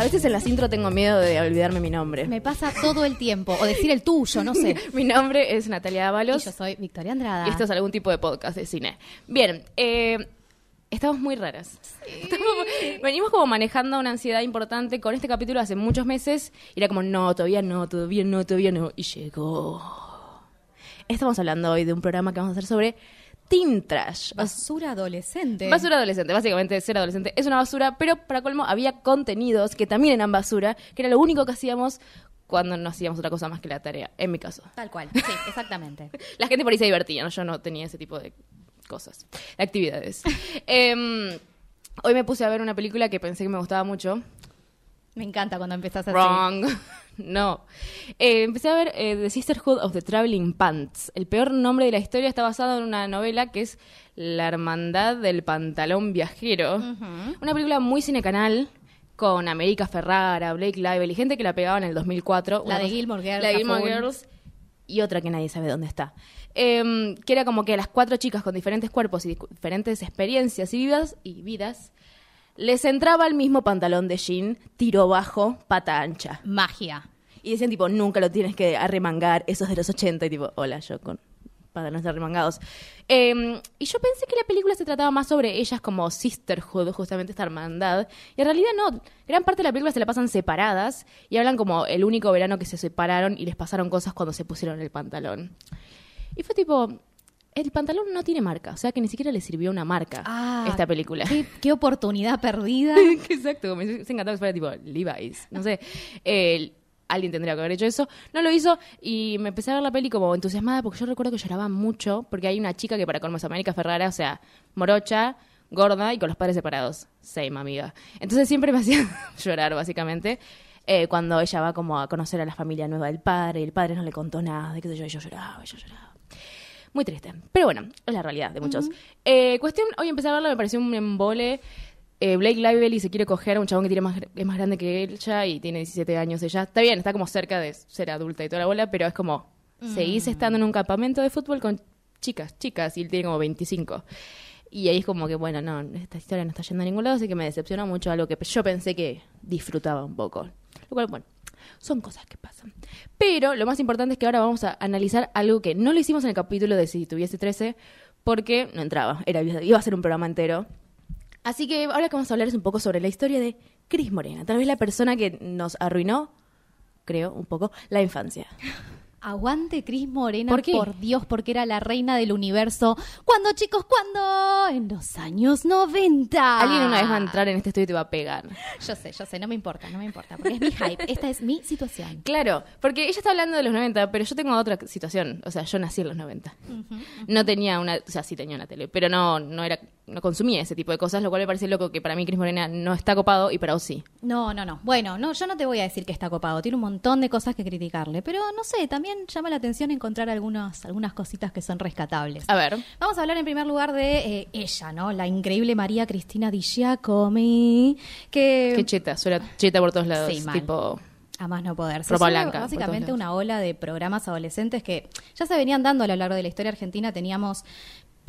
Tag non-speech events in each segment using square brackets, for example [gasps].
A veces en las intro tengo miedo de olvidarme mi nombre. Me pasa todo el tiempo. O decir el tuyo, no sé. [laughs] Mi nombre es Natalia Y Ábalos yo soy Victoria Andrada. y esto es algún tipo de podcast de cine. Bien, eh, estamos muy raras. [laughs] Estamos- venimos como manejando una ansiedad importante con este capítulo hace muchos meses y era como, no, todavía no, todavía no, todavía no. Y llegó. Estamos hablando hoy de un programa que vamos a hacer sobre Teen Trash. Basura adolescente. Basura adolescente, básicamente ser adolescente es una basura, pero para colmo había contenidos que también eran basura, que era lo único que hacíamos cuando no hacíamos otra cosa más que la tarea, en mi caso. Tal cual. Sí, [laughs] exactamente. La gente por ahí se divertía, ¿no? yo no tenía ese tipo de cosas, de actividades. [laughs] Em, hoy me puse a ver una película que pensé que me gustaba mucho. Me encanta cuando empezás así. Wrong. [laughs] No. Eh, empecé a ver eh, The Sisterhood of the Traveling Pants. El peor nombre de la historia está basado en una novela que es La Hermandad del Pantalón Viajero. Una película muy cinecanal con América Ferrara, Blake Lively, gente que la pegaba en el 2004. La de cosa- Gilmore Girls, La de Gilmore. Girls y otra que nadie sabe dónde está. Em, que era como que las cuatro chicas con diferentes cuerpos y diferentes experiencias y vidas, y vidas les entraba el mismo pantalón de jean, tiro bajo, pata ancha. Magia. Y decían tipo, nunca lo tienes que arremangar, eso es de los 80. Y tipo, hola, yo con pantalones arremangados. Em, y yo pensé que la película se trataba más sobre ellas como sisterhood, justamente esta hermandad. Y en realidad no, gran parte de la película se la pasan separadas y hablan como el único verano que se separaron y les pasaron cosas cuando se pusieron el pantalón. Y fue tipo, el pantalón no tiene marca, o sea que ni siquiera le sirvió una marca Ah, esta película. Qué, qué oportunidad perdida. [laughs] Exacto, me encantado que fuera tipo Levi's, no sé. Eh, alguien tendría que haber hecho eso. No lo hizo y me empecé a ver la peli como entusiasmada porque yo recuerdo que lloraba mucho porque hay una chica que para colmo es América Ferrara, o sea, morocha, gorda y con los padres separados. Same, amiga. Entonces siempre me hacía [laughs] llorar, básicamente. eh, cuando ella va como a conocer a la familia nueva del padre y el padre no le contó nada, de qué sé yo, y yo lloraba, y yo lloraba. Muy triste. Pero bueno, es la realidad de muchos. Eh, cuestión, hoy empecé a verla, me pareció un embole. Eh, Blake Lively se quiere coger a un chabón que tiene más, es más grande que ella y tiene 17 años ella. Está bien, está como cerca de ser adulta y toda la bola, pero es como, seguís estando en un campamento de fútbol con chicas, chicas, y él tiene como 25. Y ahí es como que, bueno, no, esta historia no está yendo a ningún lado, así que me decepcionó mucho algo que yo pensé que disfrutaba un poco. Lo cual, bueno, son cosas que pasan. Pero lo más importante es que ahora vamos a analizar algo que no lo hicimos en el capítulo de Si tuviese 13, porque no entraba, era, iba a ser un programa entero. Así que ahora que vamos a hablar es un poco sobre la historia de Cris Morena, tal vez la persona que nos arruinó, creo, un poco, la infancia. Aguante Cris Morena, ¿Por qué? Dios, porque era la reina del universo. ¿Cuándo, chicos? ¿Cuándo? En los años 90. Alguien una vez va a entrar en este estudio y te va a pegar. Yo sé, yo sé, no me importa, no me importa, porque es mi hype. Esta es mi situación. [laughs] Claro, porque ella está hablando de los 90, pero yo tengo otra situación. O sea, yo nací en los 90. No tenía una, o sea, sí tenía una tele, pero no, no era, no consumía ese tipo de cosas, lo cual me parece loco que para mí Cris Morena no está copado y para vos sí. No, no, no. Bueno, no, yo no te voy a decir que está copado. Tiene un montón de cosas que criticarle. Pero no sé, también llama la atención encontrar algunas, algunas cositas que son rescatables. A ver. Vamos a hablar en primer lugar de eh, ella, ¿no? La increíble María Cristina Di Giacomi, que... Qué cheta, suena cheta por todos lados. Sí, mal. tipo, A más no poder. Se Ropa blanca, Básicamente una ola de programas adolescentes que ya se venían dando a lo largo de la historia argentina. Teníamos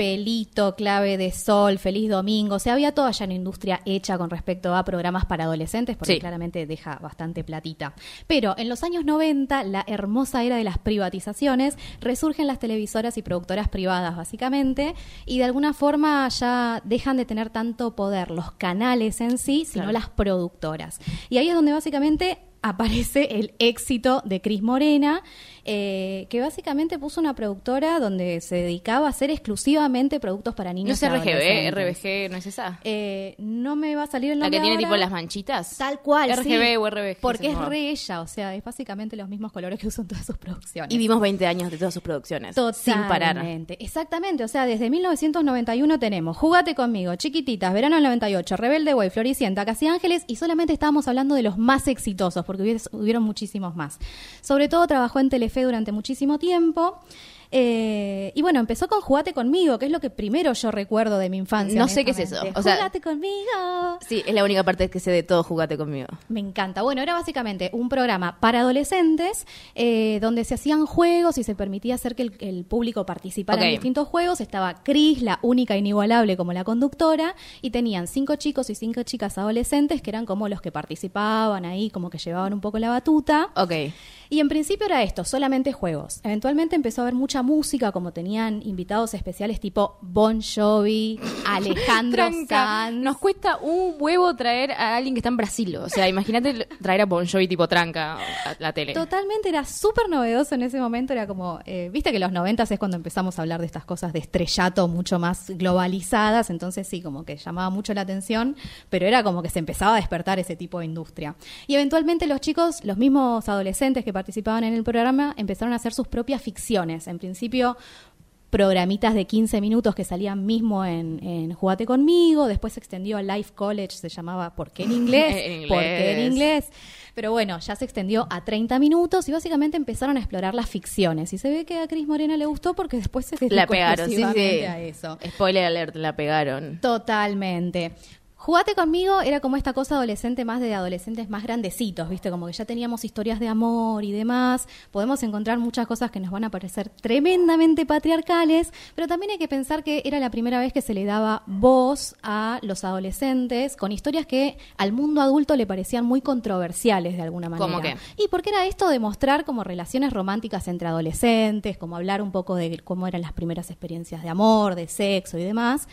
Pelito, Clave de Sol, Feliz Domingo. O sea, había toda ya una industria hecha con respecto a programas para adolescentes, porque Sí. claramente deja bastante platita. Pero en los años 90, la hermosa era de las privatizaciones, resurgen las televisoras y productoras privadas, básicamente, y de alguna forma ya dejan de tener tanto poder los canales en sí, sino Claro. las productoras. Y ahí es donde básicamente aparece el éxito de Cris Morena, eh, que básicamente puso una productora donde se dedicaba a hacer exclusivamente productos para niños. No es RGB. RBG, ¿no es esa? Eh, no me va a salir el La nombre. que tiene ahora. tipo las manchitas. Tal cual. RGB sí. o RBG. Porque es re ella, o sea, es básicamente los mismos colores que usan todas sus producciones. Y vimos 20 años de todas sus producciones. Sin parar. Totalmente. Exactamente. O sea, desde 1991 tenemos Jugate conmigo, Chiquititas, Verano del 98, Rebelde Way, Floricienta, Casi Ángeles y solamente estábamos hablando de los más exitosos porque hubieron muchísimos más. Sobre todo trabajó en Telefe durante muchísimo tiempo. Eh, y bueno, empezó con Jugate conmigo, que es lo que primero yo recuerdo de mi infancia. No sé qué es eso. honestamente. O sea- Jugate conmigo. Sí, es la única parte que sé de todo Jugate conmigo. Me encanta. Bueno, era básicamente un programa para adolescentes eh, donde se hacían juegos y se permitía hacer que el, el público participara en distintos juegos. Estaba Cris, la única inigualable como la conductora, y tenían cinco chicos y cinco chicas adolescentes que eran como los que participaban ahí, como que llevaban un poco la batuta. Ok. Y en principio era esto, solamente juegos. Eventualmente empezó a haber mucha música, como tenían invitados especiales tipo Bon Jovi, [laughs] Alejandro Tranca. Sanz. Nos cuesta un huevo traer a alguien que está en Brasil. O sea, imagínate traer a Bon Jovi tipo tranca a la tele. Totalmente, era súper novedoso en ese momento, era como, eh, viste que los noventas es cuando empezamos a hablar de estas cosas de estrellato mucho más globalizadas, entonces sí, como que llamaba mucho la atención, pero era como que se empezaba a despertar ese tipo de industria. Y eventualmente los chicos, los mismos adolescentes que participaban en el programa, empezaron a hacer sus propias ficciones. En principio programitas de 15 minutos que salían mismo en, en Jugate conmigo, después se extendió a Life College, se llamaba ¿Por qué en inglés? [laughs] En inglés. ¿Por qué en inglés? Pero bueno, ya se extendió a 30 minutos y básicamente empezaron a explorar las ficciones. Y se ve que a Cris Morena le gustó porque después se dedicó La pegaron, sí, sí. a eso. Spoiler alert, la pegaron. Totalmente. Jugate conmigo era como esta cosa adolescente más de adolescentes más grandecitos, ¿viste? Como que ya teníamos historias de amor y demás. Podemos encontrar muchas cosas que nos van a parecer tremendamente patriarcales, pero también hay que pensar que era la primera vez que se le daba voz a los adolescentes con historias que al mundo adulto le parecían muy controversiales de alguna manera. ¿Cómo qué? Y porque era esto de mostrar como relaciones románticas entre adolescentes, como hablar un poco de cómo eran las primeras experiencias de amor, de sexo y demás.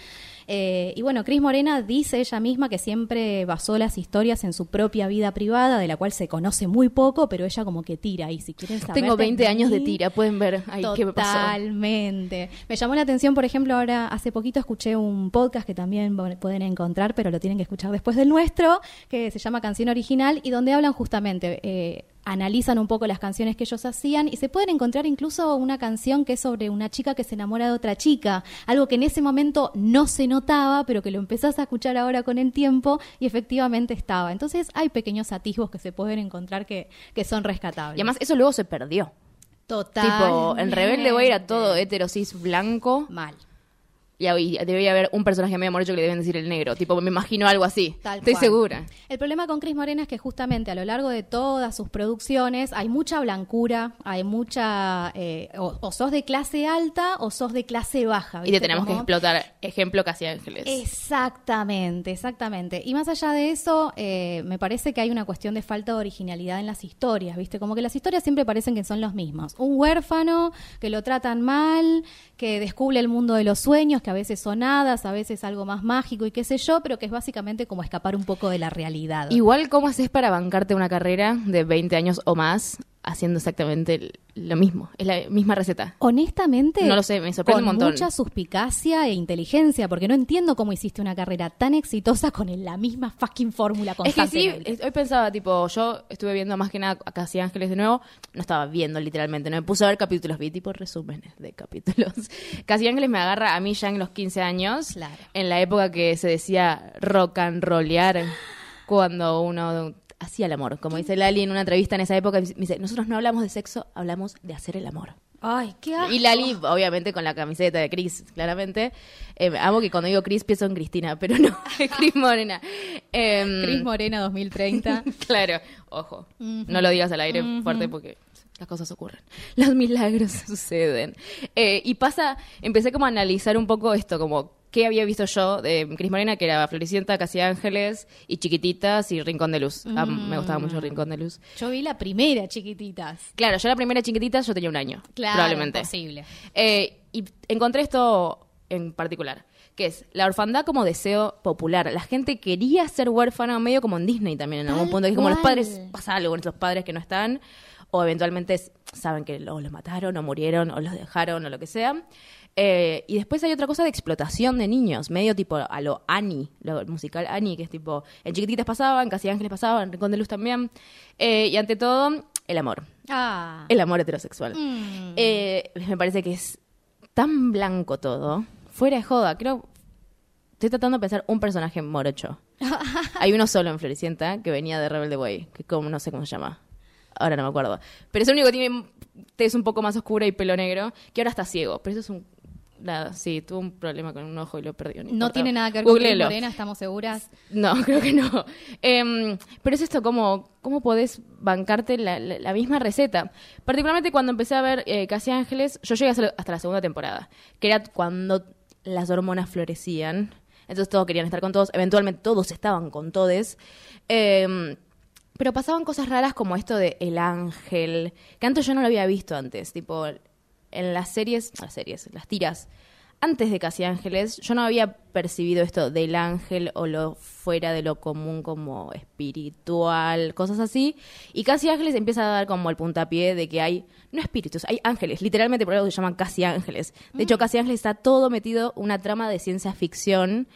Eh, y bueno, Cris Morena dice ella misma que siempre basó las historias en su propia vida privada, de la cual se conoce muy poco, pero ella como que tira. Y si quieren saber. Tengo 20 años de tira, pueden ver ahí qué me pasó. Totalmente. Me llamó la atención, por ejemplo, ahora hace poquito escuché un podcast que también pueden encontrar, pero lo tienen que escuchar después del nuestro, que se llama Canción Original y donde hablan justamente, eh, analizan un poco las canciones que ellos hacían y se pueden encontrar incluso una canción que es sobre una chica que se enamora de otra chica, algo que en ese momento no se notaba, pero que lo empezás a escuchar ahora con el tiempo y efectivamente estaba. Entonces hay pequeños atisbos que se pueden encontrar que, que son rescatables. Y además eso luego se perdió. Total. Tipo, en Rebelde Way era todo heterosis blanco mal. Y ahí debería haber un personaje medio morocho que le deben decir el negro. Tipo, me imagino algo así. Tal Estoy cual. segura. El problema con Cris Morena es que justamente a lo largo de todas sus producciones hay mucha blancura, hay mucha... eh, o, o sos de clase alta o sos de clase baja. Y te tenemos que explotar. Ejemplo, Casi Ángeles. Exactamente, exactamente. Y más allá de eso, eh, me parece que hay una cuestión de falta de originalidad en las historias, ¿viste? Como que las historias siempre parecen que son los mismos. Un huérfano que lo tratan mal, que descubre el mundo de los sueños, que a veces son hadas, a veces algo más mágico y qué sé yo, pero que es básicamente como escapar un poco de la realidad. Igual, ¿cómo haces para bancarte una carrera de 20 años o más haciendo exactamente lo mismo? Es la misma receta. Honestamente, No lo sé, me sorprende con un montón. mucha suspicacia e inteligencia, porque no entiendo cómo hiciste una carrera tan exitosa con la misma fucking fórmula Es que sí, constantemente. hoy pensaba, tipo, yo estuve viendo más que nada a Casi Ángeles de nuevo. No estaba viendo literalmente, no me puse a ver capítulos, vi tipo resúmenes de capítulos. [laughs] Casi Ángeles me agarra a mí ya en los 15 años, Claro. en la época que se decía rock and rollear, cuando uno hacía el amor. Como dice Lali en una entrevista en esa época, me dice, nosotros no hablamos de sexo, hablamos de hacer el amor. Ay, qué asco. Y Lali, obviamente, con la camiseta de Chris, claramente. Eh, amo que cuando digo Chris pienso en Cristina, pero no, [laughs] es Chris Morena. Em, Cris Morena 2030. [laughs] claro, ojo, no lo digas al aire fuerte porque las cosas ocurren. Los milagros [laughs] suceden. Eh, y pasa, empecé como a analizar un poco esto, como qué había visto yo de Cris Morena, que era Floricienta, Casi Ángeles, y Chiquititas y Rincón de Luz. Ah, me gustaba mucho Rincón de Luz. Yo vi la primera, chiquititas. Claro, yo la primera Chiquititas yo tenía un año, Claro, probablemente. imposible. Eh, y encontré esto en particular, que es la orfandad como deseo popular. La gente quería ser huérfana, medio como en Disney también en algún punto, que es como los padres, pasa algo con esos padres que no están, o eventualmente saben que o los mataron, o murieron, o los dejaron, o lo que sea. Eh, y después hay otra cosa de explotación de niños, medio tipo a lo Annie, lo musical Annie, que es tipo, en Chiquititas pasaba, en Casi Ángeles pasaba, en Rincón de Luz también. Eh, y ante todo, el amor. Ah. El amor heterosexual. Mm. Eh, me parece que es tan blanco todo. Fuera de joda, creo. Estoy tratando de pensar un personaje morocho. [laughs] Hay uno solo en Floricienta que venía de Rebelde Way, que como, no sé cómo se llama. Ahora no me acuerdo. Pero es el único que tiene tez un poco más oscura y pelo negro, que ahora está ciego. Pero eso es un. Nada, sí, tuvo un problema con un ojo y lo perdió. No tiene nada que ver con Cris Googleelo. Morena, estamos seguras. No, [laughs] creo que no. Em, pero es esto, ¿cómo, cómo podés bancarte la, la- la misma receta? Particularmente cuando empecé a ver eh, Casi Ángeles, yo llegué hasta hasta la segunda temporada, que era cuando las hormonas florecían. Entonces todos querían estar con todos, eventualmente todos estaban con todes. Em, pero pasaban cosas raras como esto de El Ángel, que antes yo no lo había visto antes, tipo en las series, las series, las tiras, antes de Casi Ángeles, yo no había percibido esto del ángel o lo fuera de lo común como espiritual, cosas así. Y Casi Ángeles empieza a dar como el puntapié de que hay, no espíritus, hay ángeles, literalmente por algo se llaman Casi Ángeles. De hecho, Casi Ángeles está todo metido una trama de ciencia ficción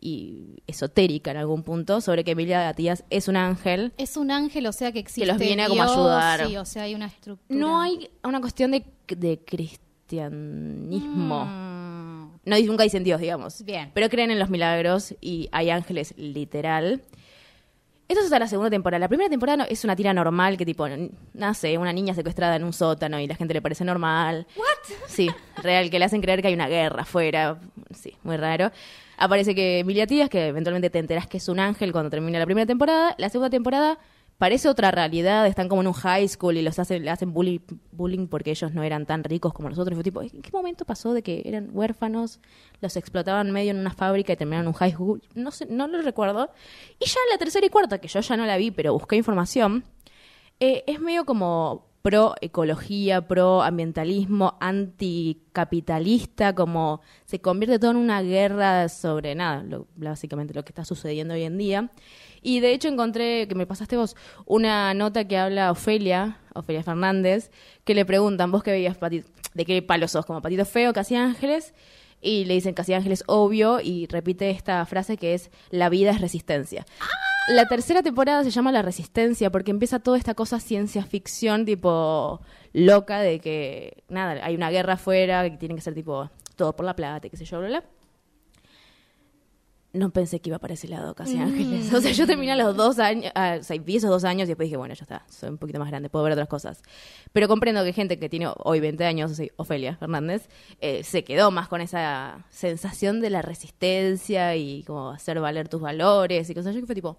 y esotérica en algún punto sobre que Emilia Gatías es un ángel. Es un ángel, o sea que existe. los viene a como Dios, ayudar. Sí, o sea, hay una estructura. No hay una cuestión de, de cristianismo. Mm. No, nunca dicen Dios, digamos. Bien. Pero creen en los milagros y hay ángeles literal. Esto es hasta la segunda temporada. La primera temporada no- es una tira normal que tipo, nace una niña secuestrada en un sótano y la gente le parece normal. ¿What? Sí, real, que le hacen creer que hay una guerra afuera. Sí, muy raro. Aparece que Emilia Tías, que eventualmente te enterás que es un ángel cuando termina la primera temporada. La segunda temporada parece otra realidad, están como en un high school y los hacen, le hacen bullying, bullying porque ellos no eran tan ricos como nosotros. Fue tipo, ¿en qué momento pasó de que eran huérfanos, los explotaban medio en una fábrica y terminaron en un high school? No sé, no lo recuerdo. Y ya la tercera y cuarta, que yo ya no la vi, pero busqué información, eh, es medio como pro ecología, pro ambientalismo, anticapitalista, como se convierte todo en una guerra sobre nada, lo- básicamente lo que está sucediendo hoy en día. Y de hecho encontré, que me pasaste vos, una nota que habla Ofelia, Ofelia Fernández, que le preguntan, vos que veías Pati- de qué palo sos, como Patito Feo, Casi Ángeles, y le dicen Casi Ángeles obvio, y repite esta frase que es, la vida es resistencia. La tercera temporada se llama La Resistencia porque empieza toda esta cosa ciencia ficción tipo loca de que, nada, hay una guerra afuera que tiene que ser tipo todo por la plata qué sé yo, bla, bla. No pensé que iba para ese lado, Casi Ángeles. [laughs] O sea, yo terminé a los dos años, ah, o sea, vi esos dos años y después dije, bueno, ya está, soy un poquito más grande, puedo ver otras cosas. Pero comprendo que gente que tiene hoy 20 años, o sea, Ofelia Fernández, eh, se quedó más con esa sensación de la resistencia y como hacer valer tus valores y cosas así, que fue tipo,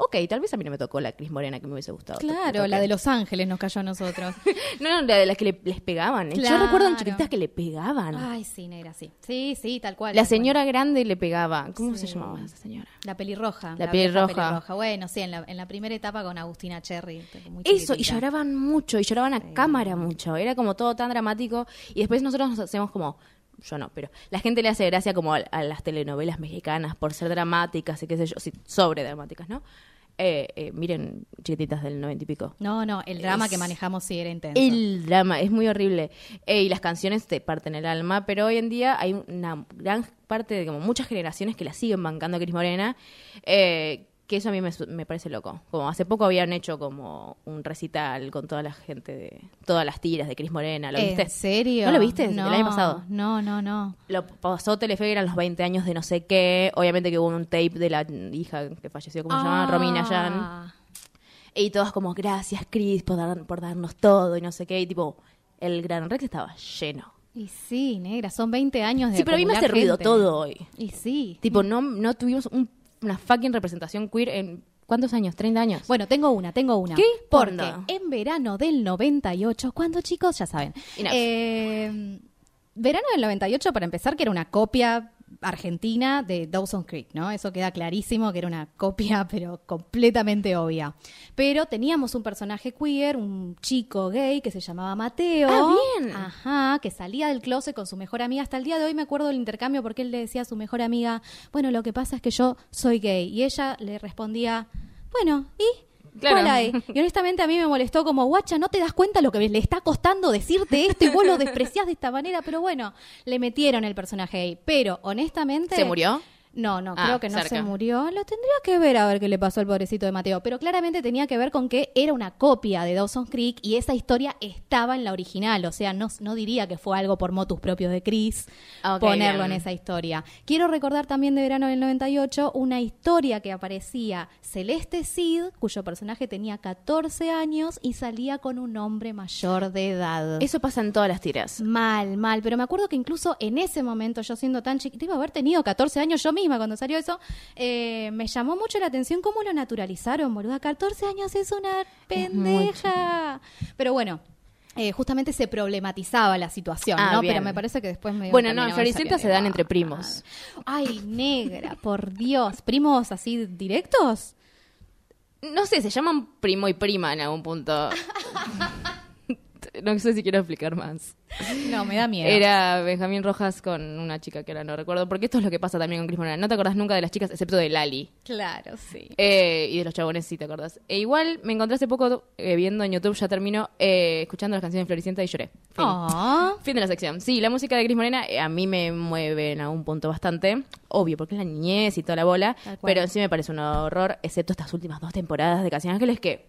ok, tal vez a mí no me tocó la Cris Morena que me hubiese gustado. Claro, la de Los Ángeles nos cayó a nosotros. [laughs] No, no, la de las que le- les pegaban. Yo Claro. recuerdo en chiquititas que le pegaban. Ay, sí, negra, sí. Sí, sí, tal cual. la tal cual. señora grande le pegaba. ¿Cómo se llamaba esa señora? La pelirroja. La vieja pelirroja. Bueno, sí, en la, en la primera etapa con Agustina Cherry. muy Eso, y lloraban mucho, y lloraban a cámara mucho. Era como todo tan dramático. Y después nosotros nos hacemos como. Yo no, pero la gente le hace gracia como a, a las telenovelas mexicanas por ser dramáticas y qué sé yo, sí, sobre dramáticas, ¿no? Eh, eh, miren, chiquititas del noventa y pico. No, no, el drama Es- que manejamos sí era intenso. El drama es muy horrible. Eh, y las canciones te parten el alma, pero hoy en día hay una gran parte de como muchas generaciones que la siguen bancando a Cris Morena, eh, que eso a mí me, me parece loco. Como hace poco habían hecho como un recital con toda la gente de todas las tiras de Cris Morena, ¿lo viste? ¿En serio? ¿No lo viste? El No, año pasado. No, no, no. Lo pasó Telefe, eran los 20 años de no sé qué. Obviamente que hubo un tape de la hija que falleció, ¿cómo se llama? Romina Yan. Ah, Y todos como, gracias, Chris, por, dar- por darnos todo y no sé qué. Y tipo, el Gran Rex estaba lleno. Y sí, negra, son 20 años de Sí, pero a mí me hace acumular ruido gente. todo hoy. Y sí. Tipo, no, no tuvimos un- una fucking representación queer en... ¿Cuántos años? ¿30 años? Bueno, tengo una, tengo una. ¿Qué Porque en verano del 98, cuando chicos, ya saben. Eh, verano del 98, para empezar, que era una copia argentina de Dawson Creek, ¿no? Eso queda clarísimo que era una copia, [laughs] pero completamente obvia. Pero teníamos un personaje queer, un chico gay que se llamaba Mateo. Ah, bien. Ajá, que salía del closet con su mejor amiga. Hasta el día de hoy me acuerdo del intercambio porque él le decía a su mejor amiga, bueno, lo que pasa es que yo soy gay. Y ella le respondía, bueno, ¿y? Claro. ¿Cuál hay? Y honestamente a mí me molestó como, guacha, no te das cuenta lo que le está costando decirte esto y vos lo despreciás de esta manera, pero bueno, le metieron el personaje ahí. Pero honestamente... ¿Se murió? No, no, Ah, creo que no cerca. se murió. Lo tendría que ver a ver qué le pasó al pobrecito de Mateo. Pero claramente tenía que ver con que era una copia de Dawson Creek y esa historia estaba en la original. O sea, no, no diría que fue algo por motus propios de Chris ponerlo bien. en esa historia. Quiero recordar también de verano del 98 una historia que aparecía Celeste Cid, cuyo personaje tenía 14 años y salía con un hombre mayor de edad. Eso pasa en todas las tiras. Mal, mal, pero me acuerdo que incluso en ese momento, yo siendo tan chiquita, iba a haber tenido 14 años yo misma cuando salió eso, eh, me llamó mucho la atención cómo lo naturalizaron, boluda. 14 años es una pendeja. Pero bueno. eh, justamente se problematizaba la situación, Ah, ¿no? bien. pero me parece que después me Bueno, no, en Floricienta se dan entre primos. Ay, negra, por Dios. ¿Primos así directos? No sé, se llaman primo y prima en algún punto. [laughs] no sé si quiero explicar más. No, me da miedo. Era Benjamín Rojas con una chica que ahora no recuerdo, porque esto es lo que pasa también con Cris Morena. No te acordás nunca de las chicas, excepto de Lali. Claro, sí. Eh, y de los chabones sí te acordás. E igual me encontré hace poco eh, viendo en YouTube, ya termino, eh, escuchando las canciones de Floricienta y lloré. Fin. Ah. Fin de la sección. Sí, la música de Cris Morena a mí me mueve en algún punto bastante. Obvio, porque es la niñez y toda la bola. Pero sí me parece un horror, excepto estas últimas dos temporadas de Casi Ángeles que,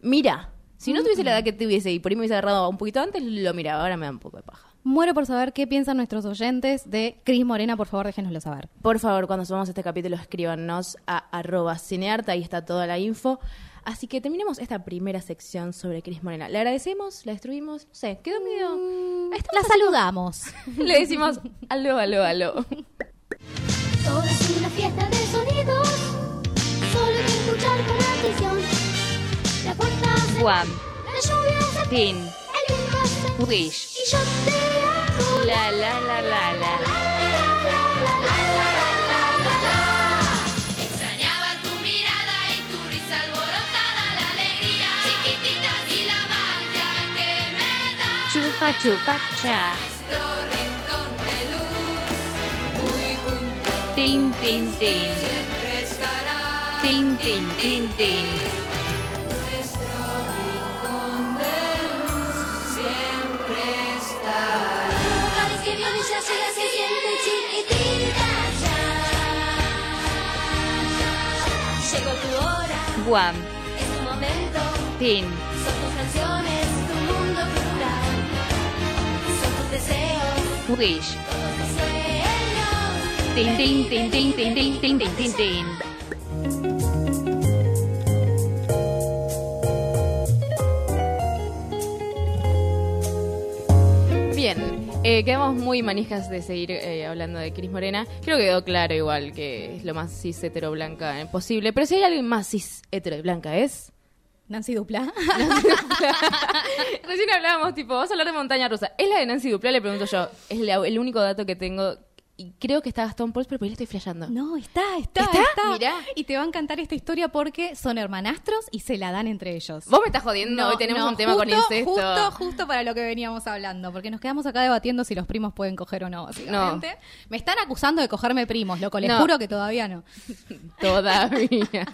mira, si no tuviese la edad que tuviese y por ahí me hubiese agarrado un poquito antes, lo miraba. Ahora me da un poco de paja. Muero por saber qué piensan nuestros oyentes de Cris Morena, por favor, déjenoslo saber. Por favor, cuando subamos este capítulo, escríbanos a arroba cinearta, ahí está toda la info. Así que terminemos esta primera sección sobre Cris Morena. ¿Le agradecemos? ¿La destruimos? No sé, quedó medio... Ahí La saludamos. [laughs] Le decimos aló, aló, aló. Todo es una fiesta de sonidos. Solo hay que escuchar con atención. Guam, hace Wish, La la la la la. Extrañaba tu mirada y tu risa alborotada, la alegría chiquitita y la magia que me da Chupa chupa cha. Tin tin tin. Tin tin tin tin. Guam, es tu momento. Tin, Son tus canciones, tu mundo plural. Son tus deseos, Wish. todos tus sueños. Tin tin tin tin tin tin tin tin tin tin. Eh, quedamos muy manijas de seguir eh, hablando de Cris Morena. Creo que quedó claro igual que es lo más cis hetero blanca eh, posible. Pero si hay alguien más cis hetero blanca es... Nancy Dupla. [laughs] Recién hablábamos, tipo, vamos a hablar de Montaña Rusa. ¿Es la de Nancy Duplá? Le pregunto yo. Es la- el único dato que tengo. Y creo que está Gastón Pauls, pero por ahí le estoy flasheando. No, está, está, ¿Está? está. Mirá. Y te va a encantar esta historia porque son hermanastros y se la dan entre ellos. Vos me estás jodiendo. Hoy tenemos no, un tema con incesto. Justo, justo para lo que veníamos hablando, porque nos quedamos acá debatiendo si los primos pueden coger o no, básicamente. Me están acusando de cogerme primos, loco, les No. juro que todavía no. [laughs] Todavía.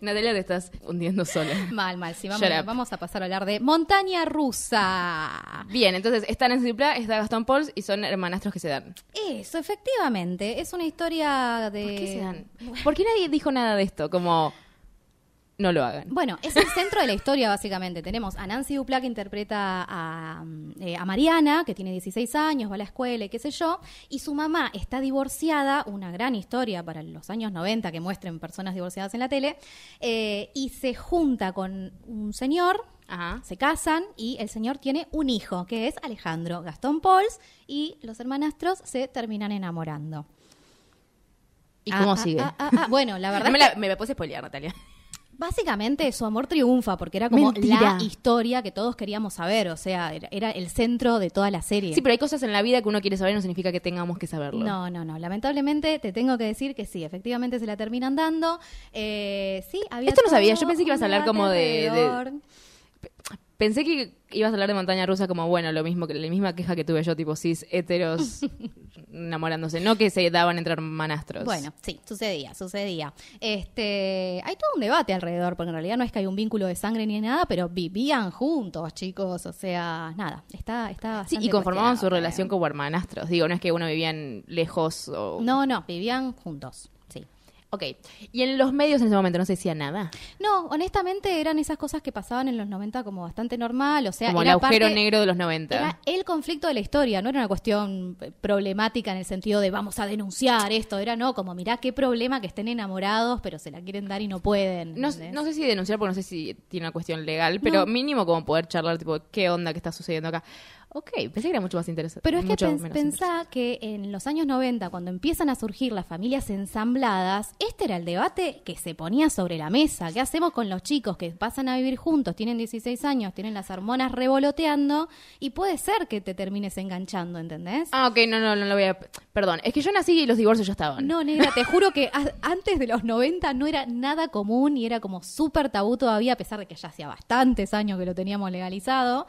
Natalia, te estás hundiendo sola. Mal, mal, sí, vamos, vamos a pasar a hablar de montaña rusa. Bien, entonces está Nancy Duplá, está Gastón Pauls y son hermanastros que se dan. Eso, efectivamente, es una historia de... ¿Por qué se dan? ¿Por qué nadie dijo nada de esto? Como, no lo hagan. Bueno, es el centro de la historia, básicamente. Tenemos a Nancy Duplá, que interpreta a, mm, eh, a Mariana, que tiene 16 años, va a la escuela y qué sé yo, y su mamá está divorciada, una gran historia para los años 90 que muestren personas divorciadas en la tele, eh, y se junta con un señor, Ajá. se casan, y el señor tiene un hijo, que es Alejandro Gastón Pauls, y los hermanastros se terminan enamorando. ¿Y cómo ah, sigue? ah, ah, ah. Bueno, la [laughs] verdad No me, la, me la puedes spoilear, Natalia. Básicamente su amor triunfa porque era como Mentira. la historia que todos queríamos saber, o sea, era, era el centro de toda la serie. Sí, pero hay cosas en la vida que uno quiere saber y no significa que tengamos que saberlo. No, no, no. Lamentablemente te tengo que decir que sí, efectivamente se la terminan dando. Eh, sí, había Esto no sabía, yo pensé que ibas a hablar como de-. Pensé que ibas a hablar de montaña rusa como, bueno, lo mismo que la misma queja que tuve yo, tipo cis heteros [laughs] enamorándose, no que se daban entre hermanastros. Bueno, sí, sucedía, sucedía. Este, hay todo un debate alrededor, porque en realidad no es que hay un vínculo de sangre ni nada, pero vivían juntos, chicos, o sea, nada, está, está Sí, y conformaban su relación como hermanastros. Digo, no es que uno vivían lejos o... No, no, vivían juntos. Ok. Y en los medios en ese momento no se decía nada. No, honestamente eran esas cosas que pasaban en los 90 como bastante normal, o sea, como el agujero parte- negro de los 90. Era el conflicto de la historia, no era una cuestión problemática en el sentido de vamos a denunciar esto, era no, como mirá qué problema que estén enamorados pero se la quieren dar y no pueden. No, no sé si denunciar, porque no sé si tiene una cuestión legal, pero mínimo como poder charlar, tipo, ¿qué onda que está sucediendo acá? Ok, pensé que era mucho más interesante. Pero es que pens- pensá que en los años 90, cuando empiezan a surgir las familias ensambladas, este era el debate que se ponía sobre la mesa. ¿Qué hacemos con los chicos que pasan a vivir juntos, tienen 16 años, tienen las hormonas revoloteando y puede ser que te termines enganchando, ¿entendés? Ah, ok, no, no, no lo voy a... Perdón, es que yo nací y los divorcios ya estaban. No, negra, te juro que antes de los 90 no era nada común y era como súper tabú todavía, a pesar de que ya hacía bastantes años que lo teníamos legalizado.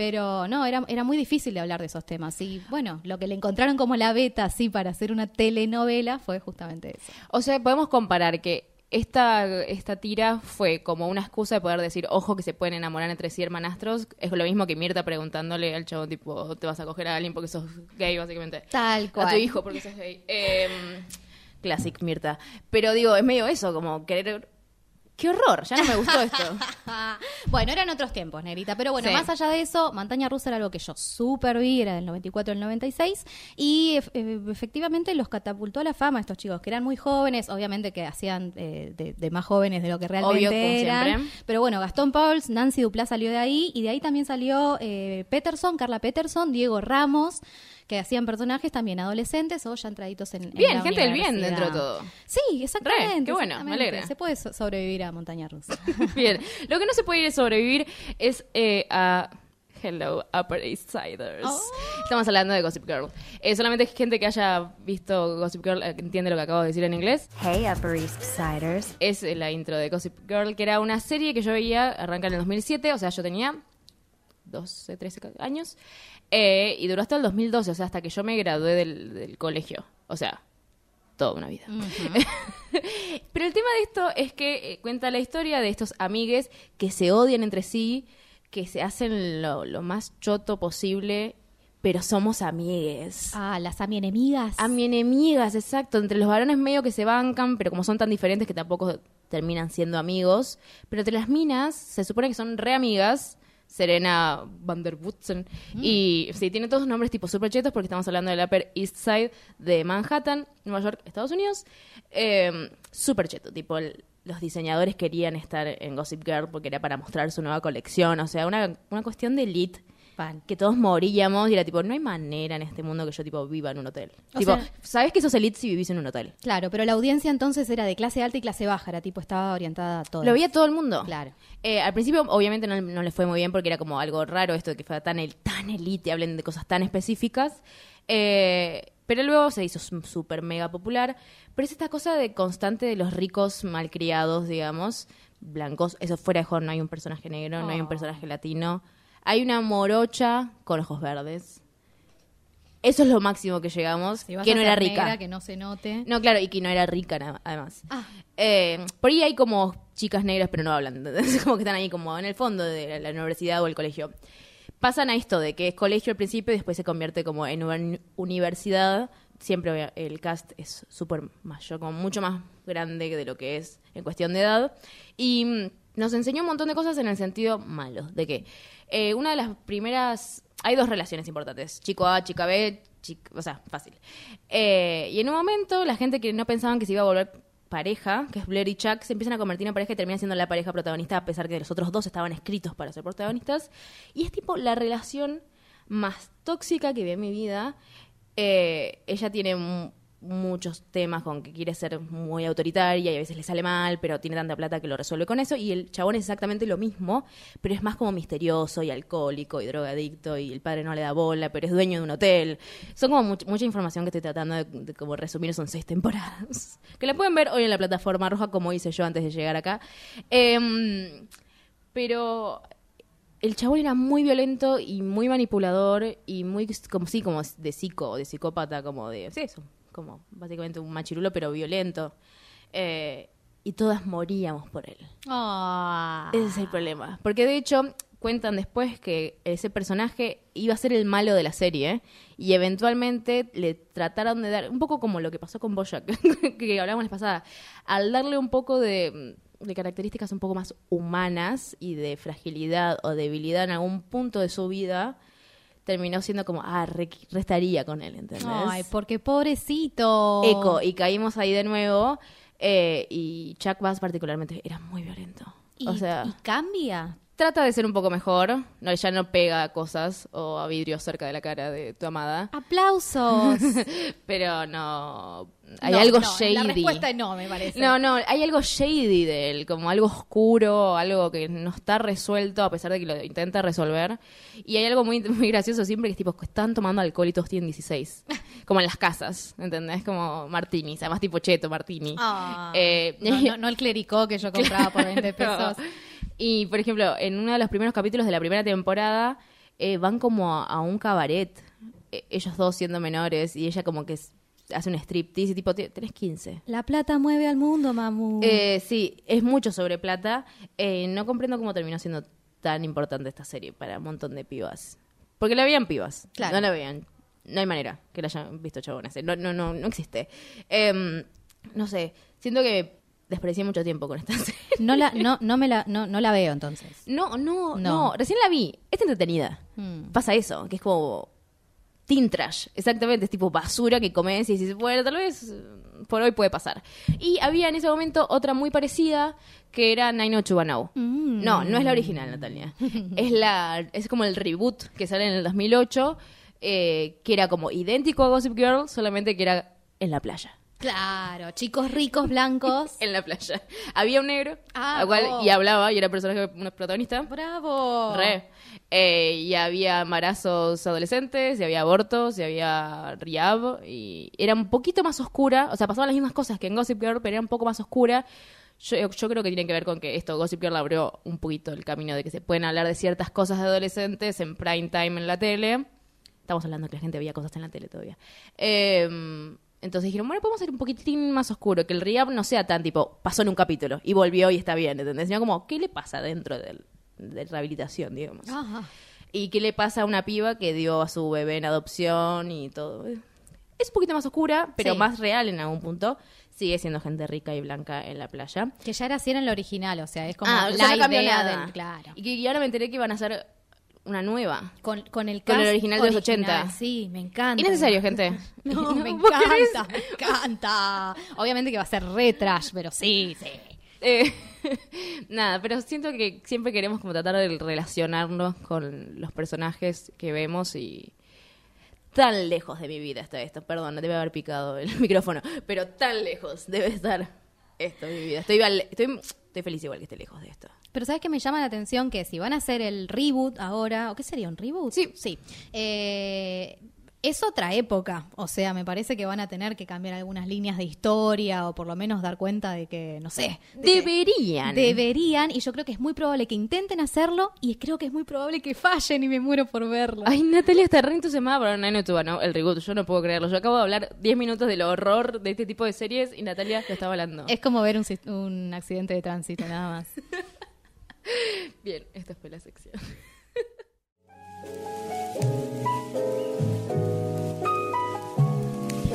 Pero no, era, era muy difícil de hablar de esos temas. Y bueno, lo que le encontraron como la beta, así, para hacer una telenovela fue justamente eso. O sea, podemos comparar que esta, esta tira fue como una excusa de poder decir, ojo, que se pueden enamorar entre sí hermanastros. Es lo mismo que Mirta preguntándole al chavo, tipo, te vas a coger a alguien porque sos gay, básicamente. Tal A cual. tu hijo porque sos gay. Em, classic Mirta. Pero digo, es medio eso, como querer... ¡Qué horror! Ya no me gustó esto. [laughs] bueno, eran otros tiempos, negrita. Pero bueno, Sí. más allá de eso, Montaña Rusa era algo que yo súper vi, era del 94 al 96. Y eh, efectivamente los catapultó a la fama estos chicos, que eran muy jóvenes, obviamente que hacían eh, de, de más jóvenes de lo que realmente Obvio, como eran. siempre. Pero bueno, Gastón Pauls, Nancy Duplá salió de ahí. Y de ahí también salió eh, Peterson, Carla Peterson, Diego Ramos que hacían personajes también adolescentes o ya entraditos en, en Bien, la gente del bien dentro de todo. Sí, exactamente. Re, qué bueno, me alegra. Se puede so- sobrevivir a montaña rusa. [laughs] Bien. Lo que no se puede ir a sobrevivir es eh, a... Hello, Upper East Siders. Oh. Estamos hablando de Gossip Girl. Eh, solamente gente que haya visto Gossip Girl eh, entiende lo que acabo de decir en inglés. Hey, Upper East Siders. Es la intro de Gossip Girl, que era una serie que yo veía, arranca en el 2007, o sea, yo tenía 12, 13 ca- años, eh, y duró hasta el 2012, o sea, hasta que yo me gradué del, del colegio. O sea, toda una vida. [laughs] Pero el tema de esto es que eh, cuenta la historia de estos amigues que se odian entre sí, que se hacen lo, lo más choto posible, pero somos amigues. Ah, las ami enemigas. A mi enemigas, exacto. Entre los varones medio que se bancan, pero como son tan diferentes que tampoco terminan siendo amigos. Pero entre las minas, se supone que son re amigas. Serena Van der Woodsen. Y sí, tiene todos nombres tipo super chetos porque estamos hablando del Upper East Side de Manhattan, Nueva York, Estados Unidos. Eh, super cheto, tipo el- los diseñadores querían estar en Gossip Girl porque era para mostrar su nueva colección. O sea, una, una cuestión de elite Que todos moríamos y era tipo, no hay manera en este mundo que yo tipo viva en un hotel. O tipo, sea- ¿sabes que sos elite si vivís en un hotel? Claro, pero la audiencia entonces era de clase alta y clase baja, era tipo, estaba orientada a todo. Lo veía todo el mundo. Claro. Eh, al principio, obviamente, no, no le fue muy bien porque era como algo raro esto de que fuera tan, el, tan elite, hablen de cosas tan específicas. Eh, pero luego se hizo súper mega popular. Pero es esta cosa de constante de los ricos malcriados, digamos, blancos. Eso fuera de juego, no hay un personaje negro, no hay un personaje latino. Hay una morocha con ojos verdes. Eso es lo máximo que llegamos. Si que no era rica. negra, que no se note. No, claro, y que no era rica además. Ah. Eh, por ahí hay como chicas negras, pero no hablan. [laughs] como que están ahí como en el fondo de la universidad o el colegio. Pasan a esto de que es colegio al principio y después se convierte como en uni- universidad. Siempre el cast es súper mayor, como mucho más grande de lo que es en cuestión de edad. Y mm, nos enseñó un montón de cosas en el sentido malo. De que eh, una de las primeras... Hay dos relaciones importantes. Chico A, chica B, chic- o sea, fácil. Eh, y en un momento, la gente que no pensaban que se iba a volver pareja, que es Blair y Chuck, se empiezan a convertir en pareja y terminan siendo la pareja protagonista, a pesar que los otros dos estaban escritos para ser protagonistas. Y es tipo la relación más tóxica que vi en mi vida. Eh, ella tiene muchos temas con que quiere ser muy autoritaria y a veces le sale mal, pero tiene tanta plata que lo resuelve con eso. Y el chabón es exactamente lo mismo, pero es más como misterioso y alcohólico y drogadicto y el padre no le da bola, pero es dueño de un hotel. Son como much- mucha información que estoy tratando de, como resumir, son seis temporadas. [laughs] Que la pueden ver hoy en la plataforma roja, como hice yo antes de llegar acá. Em, pero el chabón era muy violento y muy manipulador y muy como sí como de psico de psicópata como de sí eso como básicamente un machirulo pero violento. Eh, y todas moríamos por él. Ah. ese es el problema. Porque de hecho cuentan después que ese personaje iba a ser el malo de la serie y eventualmente le trataron de dar un poco como lo que pasó con Bojack [laughs] que hablábamos la pasada al darle un poco de, de características un poco más humanas y de fragilidad o debilidad en algún punto de su vida terminó siendo como ah re- restaría con él ¿entendés? Ay, porque pobrecito. eco y caímos ahí de nuevo eh, y Chuck Bass particularmente era muy violento ¿Y, o sea y cambia? Trata de ser un poco mejor. No, ya no pega a cosas o a vidrios cerca de la cara de tu amada. ¡Aplausos! [laughs] Pero no. Hay No, algo no, shady. La respuesta es no, me parece. No, no, hay algo shady de él, como algo oscuro, algo que no está resuelto a pesar de que lo intenta resolver. Y hay algo muy, [laughs] muy gracioso siempre que es tipo, que están tomando alcohol y todos tienen 16. [laughs] Como en las casas, ¿entendés? Como martinis, además tipo cheto, martini. Ah, Eh, no, no, no el clericó que yo compraba por 20 pesos. Y, por ejemplo, en uno de los primeros capítulos de la primera temporada, eh, van como a, a un cabaret, eh, ellos dos siendo menores, y ella como que hace un striptease y tipo, "Te- tenés 15. La plata mueve al mundo, mamu. Eh, sí, es mucho sobre plata. Eh, no comprendo cómo terminó siendo tan importante esta serie para un montón de pibas. Porque la veían pibas. Claro. No la veían. No hay manera que la hayan visto chabones. No, no, no, no existe. Em, no sé, siento que desperdicié mucho tiempo con esta [laughs] serie. No la, no, no me la, no, no la veo entonces. No, no, No. no, Recién la vi. Es entretenida. Hmm. Pasa eso, que es como teen trash. Exactamente, es tipo basura que comes y dices, bueno, tal vez eh, por hoy puede pasar. Y había en ese momento otra muy parecida que era 90210. Mm. No, no es la original, Natalia. [laughs] es la es como el reboot que sale en el 2008, eh, que era como idéntico a Gossip Girl, solamente que era en la playa. Claro, chicos ricos, blancos. [laughs] En la playa. Había un negro, Ah, cual- oh. y hablaba, y era personaje un protagonista. ¡Bravo! Re. Eh, y había embarazos adolescentes, y había abortos, y había Riab, y era un poquito más oscura, o sea, pasaban las mismas cosas que en Gossip Girl, pero era un poco más oscura. Yo, yo creo que tiene que ver con que esto, Gossip Girl abrió un poquito el camino de que se pueden hablar de ciertas cosas de adolescentes en prime time en la tele. Estamos hablando que la gente veía cosas en la tele todavía. Eh, entonces dijeron, bueno, podemos hacer un poquitín más oscuro, que el Riab no sea tan tipo, pasó en un capítulo y volvió y está bien, ¿entendés? Sino como, ¿qué le pasa dentro del, de rehabilitación, digamos? Ajá. ¿Y qué le pasa a una piba que dio a su bebé en adopción y todo? Es un poquito más oscura, pero Sí. más real en algún punto. Sigue siendo gente rica y blanca en la playa. Que ya era así en la original, o sea, es como ah, la idea nada. del... Claro. Y que y ahora me enteré que iban a hacer una nueva. Con, con el Con el cast original de los 80. Sí, me encanta. Innecesario, gente. [laughs] [laughs] No, me encanta, me encanta. Obviamente que va a ser re trash, pero sí, sí. Eh, [laughs] nada, pero siento que siempre queremos como tratar de relacionarnos con los personajes que vemos y tan lejos de mi vida está esto. Perdón, no debe haber picado el micrófono, pero tan lejos debe estar esto de mi vida. Estoy, estoy, estoy feliz igual que esté lejos de esto. Pero ¿sabes qué me llama la atención? Que si van a hacer el reboot ahora, ¿o qué sería un reboot? Sí. Sí. Eh, es otra época, o sea, me parece que van a tener que cambiar algunas líneas de historia o por lo menos dar cuenta de que, no sé, de Deberían. deberían y yo creo que es muy probable que intenten hacerlo y creo que es muy probable que fallen y me muero por verlo. Ay, Natalia está re entusiasmada por Nine to ¿no? el reboot. Yo no puedo creerlo. Yo acabo de hablar 10 minutos del horror de este tipo de series y Natalia lo estaba hablando. Es como ver un, un accidente de tránsito, nada más. [laughs] Bien, esta fue la sección. [laughs]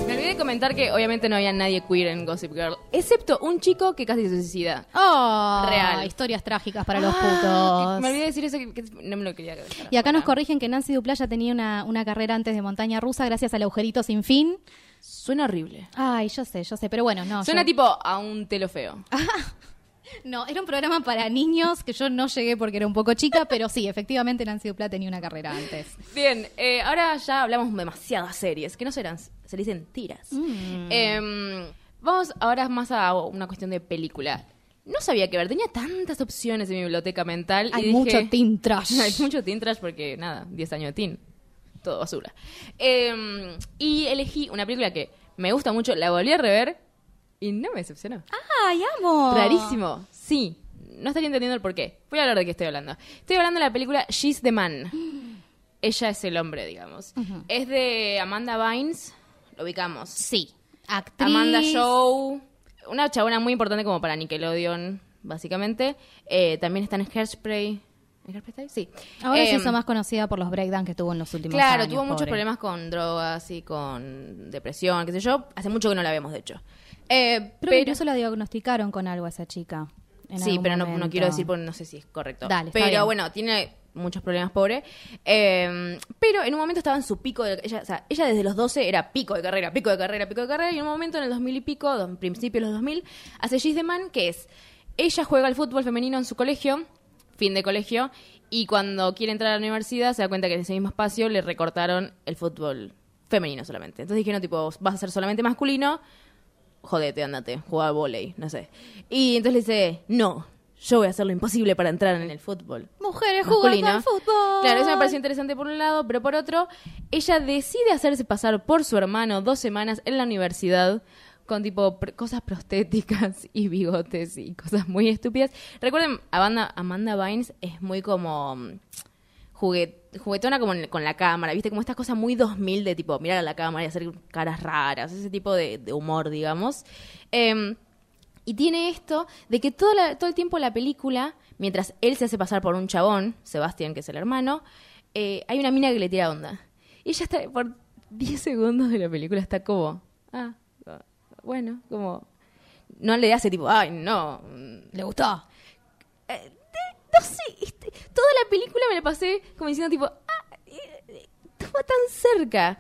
Me olvidé de comentar que obviamente no había nadie queer en Gossip Girl, excepto un chico que casi se suicida. Oh, Real. Historias trágicas para los Ah, putos. Me olvidé de decir eso que, que no me lo quería dejar Y acá nos corrigen que Nancy Duplaya tenía una, una carrera antes de montaña rusa gracias al agujerito sin fin. Suena horrible. Ay, yo sé, yo sé, pero bueno, no. Suena yo- tipo a un telo feo. [laughs] No, era un programa para niños que yo no llegué porque era un poco chica, pero sí, efectivamente Nancy Dupla tenía una carrera antes. Bien, eh, ahora ya hablamos demasiadas series, que no serán, se dicen tiras. Mm. Em, vamos ahora más a una cuestión de película. No sabía que ver, tenía tantas opciones en mi biblioteca mental. y Hay dije- mucho teen [laughs] trash. Hay mucho teen trash porque, nada, 10 años de teen. Todo basura. Em, y elegí una película que me gusta mucho, la volví a rever y no me decepcionó. ¡Ay, amo! Rarísimo. Sí. No estaría entendiendo el por qué. Voy a hablar de qué estoy hablando. Estoy hablando de la película She's the Man. [gasps] Ella es el hombre, digamos. Es de Amanda Bynes. Lo ubicamos. Sí. Actriz. Amanda Show. Una chabona muy importante como para Nickelodeon, básicamente. Eh, también está en Hairspray. Sí. Ahora se Em, hizo más conocida por los breakdowns que tuvo en los últimos Claro, años. tuvo muchos pobre. problemas con drogas y con depresión, qué sé yo. Hace mucho que no la vemos, de hecho. Eh, Creo que pero incluso la diagnosticaron con algo a esa chica. en Sí, algún pero no, quiero decir porque no sé si es correcto. Dale, está pero bien. bueno, tiene muchos problemas, pobre. Eh, pero en un momento estaba en su pico de ella, o sea, ella desde los 12 era pico de carrera, pico de carrera, pico de carrera, y en un momento en el 2000 y pico, dos- principios de los 2000, hace She's the Man, que es, ella juega al fútbol femenino en su colegio, fin de colegio, y cuando quiere entrar a la universidad se da cuenta que en ese mismo espacio le recortaron el fútbol femenino solamente. Entonces dijeron, tipo, vas a ser solamente masculino, jodete, andate, juega volei, no sé. Y entonces le dice, no, yo voy a hacer lo imposible para entrar en el fútbol. Mujeres jugando al fútbol. Claro, eso me pareció interesante por un lado, pero por otro, ella decide hacerse pasar por su hermano dos semanas en la universidad con tipo pr- cosas prostéticas y bigotes y cosas muy estúpidas. Recuerden, Amanda, Amanda Bynes es muy como mm, juguet- juguetona como con la cámara, ¿viste? Como estas cosas muy 2000 de tipo mirar a la cámara y hacer caras raras, ese tipo de, humor, digamos. Em, y tiene esto de que todo, todo el tiempo la película, mientras él se hace pasar por un chabón, Sebastián, que es el hermano, eh, hay una mina que le tira onda. Y ella está, por 10 segundos de la película, está como, ah, bueno, como, no le hace tipo, ay, no, ¿Le gustó? No sé, este, toda la película me la pasé como diciendo tipo, ah, eh, estuvo tan cerca.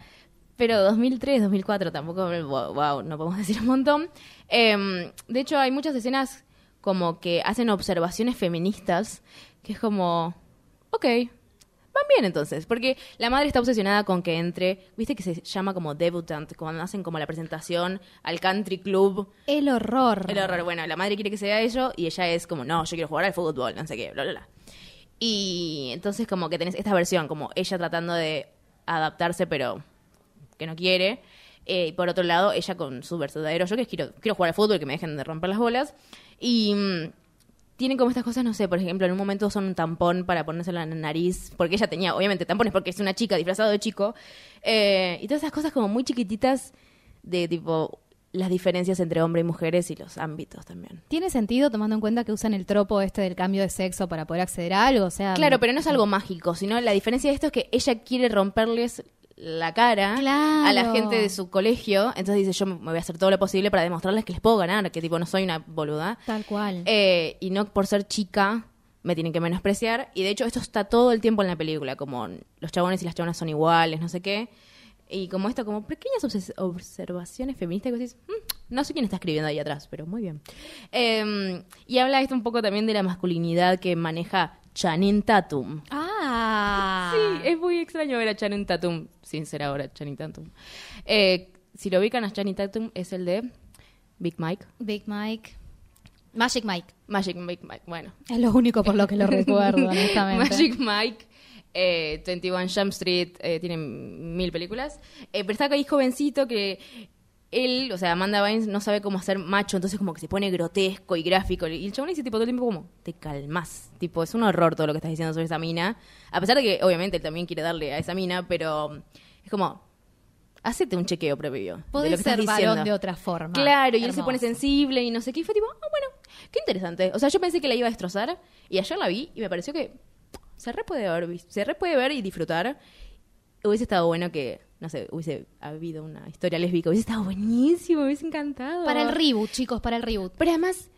Pero 2003, 2004 tampoco, wow, no podemos decir un montón. Em, de hecho, hay muchas escenas como que hacen observaciones feministas, que es como, ok, van bien entonces, porque la madre está obsesionada con que entre, viste que se llama como debutant, cuando hacen como la presentación al country club El horror. el horror. Bueno, la madre quiere que sea ello y ella es como, no, yo quiero jugar al fútbol, no sé qué, bla, bla, bla. Y entonces como que tenés esta versión, como ella tratando de adaptarse, pero que no quiere. Eh, y por otro lado, ella con su verdadero yo, que es quiero, quiero jugar al fútbol, que me dejen de romper las bolas. Y mm, tienen como estas cosas, no sé, por ejemplo, en un momento son un tampón para ponerse en la nariz, porque ella tenía, obviamente, tampones porque es una chica disfrazada de chico. Eh, y todas esas cosas como muy chiquititas de tipo las diferencias entre hombres y mujeres y los ámbitos también. ¿Tiene sentido tomando en cuenta que usan el tropo este del cambio de sexo para poder acceder a algo? O sea, Claro, pero no es algo mágico, sino la diferencia de esto es que ella quiere romperles la cara Claro. a la gente de su colegio, entonces dice yo me voy a hacer todo lo posible para demostrarles que les puedo ganar, que tipo no soy una boluda. Tal cual. Eh, y no por ser chica me tienen que menospreciar. Y de hecho esto está todo el tiempo en la película, como los chabones y las chabonas son iguales, no sé qué. Y como esto, como pequeñas observaciones feministas que decís, "Mm, no sé quién está escribiendo ahí atrás, pero muy bien. Eh, y habla esto un poco también de la masculinidad que maneja Channing Tatum. ah. Sí, es muy extraño ver a Channing Tatum, sin ser ahora Channing Tatum. Eh, si lo ubican a Channing Tatum, es el de Big Mike. Big Mike. Magic Mike. Magic Big Mike, bueno. Es lo único por lo que lo recuerdo, [laughs] honestamente. Magic Mike, eh, 21 Jump Street, eh, tiene mil películas. Eh, pero está ahí jovencito que él, o sea, Amanda Bynes no sabe cómo hacer macho, entonces como que se pone grotesco y gráfico. Y el chabón dice tipo todo el tiempo como, te calmas. Tipo, es un horror todo lo que estás diciendo sobre esa mina. A pesar de que obviamente él también quiere darle a esa mina, pero es como, hacete un chequeo previo. Podés ser varón de otra forma. Claro, y él se pone sensible y no sé qué. Y fue tipo, ah, bueno, qué interesante. O sea, yo pensé que la iba a destrozar y ayer la vi y me pareció que se re puede ver, se re puede ver y disfrutar. Hubiese estado bueno que, no sé, hubiese habido una historia lésbica. Hubiese estado buenísimo, me hubiese encantado. Para el reboot, chicos, para el reboot. Pero además,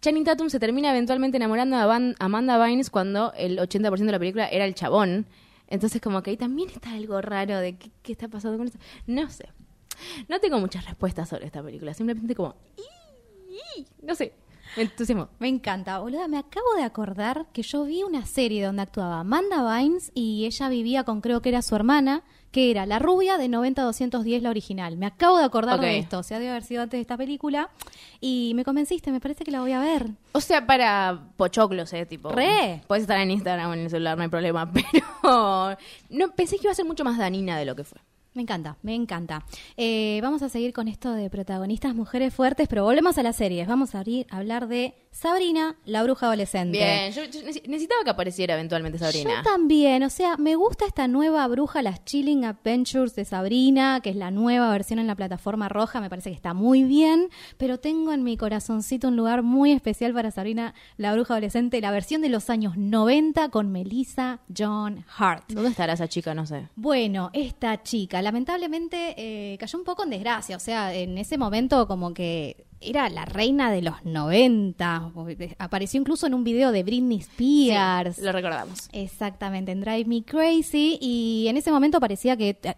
Channing Tatum se termina eventualmente enamorando a Van- Amanda Bynes cuando el 80% de la película era el chabón. Entonces, como que ahí también está algo raro de qué, qué está pasando con eso. No sé. No tengo muchas respuestas sobre esta película. Simplemente como... No sé. Me encanta, boluda. Me acabo de acordar que yo vi una serie donde actuaba Amanda Bynes y ella vivía con, creo que era su hermana, que era la rubia de 90-210, la original. Me acabo de acordar de esto. O sea, debe haber sido antes de esta película. Y me convenciste, me parece que la voy a ver. O sea, para pochoclos, eh, tipo. Re. Puedes estar en Instagram o en el celular, no hay problema. [laughs] Pero no pensé que iba a ser mucho más danina de lo que fue. Me encanta, me encanta. Eh, vamos a seguir con esto de protagonistas mujeres fuertes, pero volvemos a las series. Vamos a abrir, a hablar de Sabrina, la bruja adolescente. Bien, yo, yo nece- necesitaba que apareciera eventualmente Sabrina. Yo también, o sea, me gusta esta nueva bruja, las Chilling Adventures de Sabrina, que es la nueva versión en la plataforma roja, me parece que está muy bien, pero tengo en mi corazoncito un lugar muy especial para Sabrina, la bruja adolescente, la versión de los años 90 con Melissa John Hart. ¿Dónde estará esa chica? No sé. Bueno, esta chica lamentablemente eh, cayó un poco en desgracia, o sea, en ese momento como que era la reina de los 90, apareció incluso en un video de Britney Spears. Lo recordamos. Exactamente, en Drive Me Crazy. Y en ese momento parecía que eh,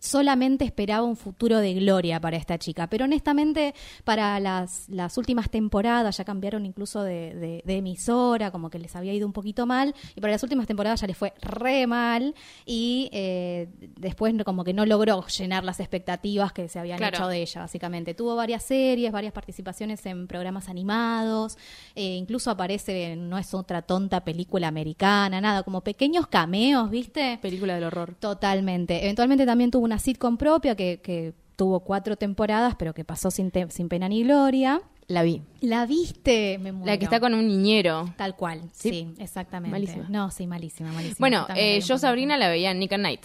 solamente esperaba un futuro de gloria para esta chica. Pero honestamente, para las, las últimas temporadas ya cambiaron incluso de, de- de emisora, como que les había ido un poquito mal. Y para las últimas temporadas ya les fue re mal. Y eh, después como que no logró llenar las expectativas que se habían Claro. hecho de ella, básicamente. Tuvo varias series, varias participaciones en programas animados. eh, incluso aparece en No es otra tonta película americana, nada, como pequeños cameos, ¿viste? Película del horror. Totalmente. Eventualmente también tuvo una sitcom propia que, que tuvo cuatro temporadas, pero que pasó sin, te- sin pena ni gloria. La vi. ¿La viste? Me muero. La que está con un niñero. Tal cual, Sí. sí, exactamente. Malísima. No, sí, malísima, malísima. Bueno, eh, yo. Sabrina la veía en Nick and Night.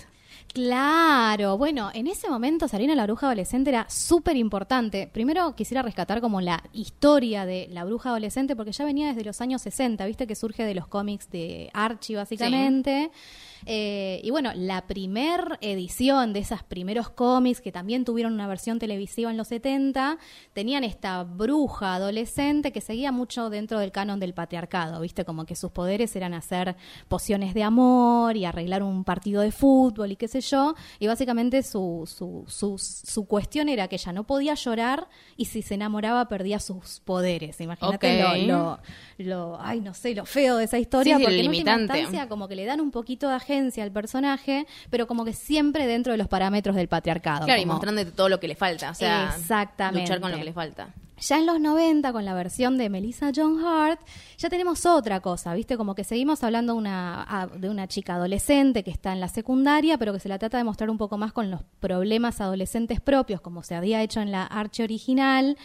Claro, bueno, en ese momento Sabrina la bruja adolescente era súper importante. Primero quisiera rescatar como la historia de la bruja adolescente, porque ya venía desde los años 60, viste que surge de los cómics de Archie básicamente. Eh, y bueno, la primer edición de esos primeros cómics, que también tuvieron una versión televisiva en los 70, tenían esta bruja adolescente que seguía mucho dentro del canon del patriarcado, viste, como que sus poderes eran hacer pociones de amor y arreglar un partido de fútbol y qué sé yo, y básicamente su, su, su, su cuestión era que ella no podía llorar y si se enamoraba perdía sus poderes. Imagínate lo, lo, lo- ay, no sé, lo feo de esa historia, Sí, porque en última instancia como que le dan un poquito de agencia al personaje, pero como que siempre dentro de los parámetros del patriarcado. Claro, y mostrándote todo lo que le falta. O sea, Exactamente. luchar con lo que le falta. ya en los 90, con la versión de Melissa John Hart, ya tenemos otra cosa, ¿viste? Como que seguimos hablando una, a- de una chica adolescente que está en la secundaria, pero que se la trata de mostrar un poco más con los problemas adolescentes propios, como se había hecho en la Archie original.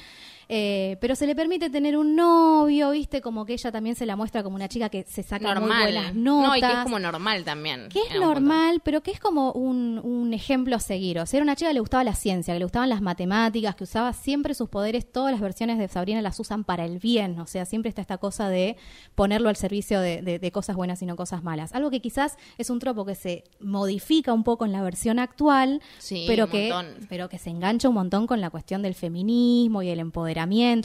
Eh, pero se le permite tener un novio, ¿viste? Como que ella también se la muestra como una chica que se saca muy Normal. buenas notas. No, y que es como normal también. Que es normal, pero que es como un, un ejemplo a seguir. O sea, era una chica que le gustaba la ciencia, que le gustaban las matemáticas, que usaba siempre sus poderes. Todas las versiones de Sabrina las usan para el bien. O sea, siempre está esta cosa de ponerlo al servicio de, de- de cosas buenas y no cosas malas. Algo que quizás es un tropo que se modifica un poco en la versión actual, Sí, pero, que, montón. pero que se engancha un montón con la cuestión del feminismo y el empoderamiento.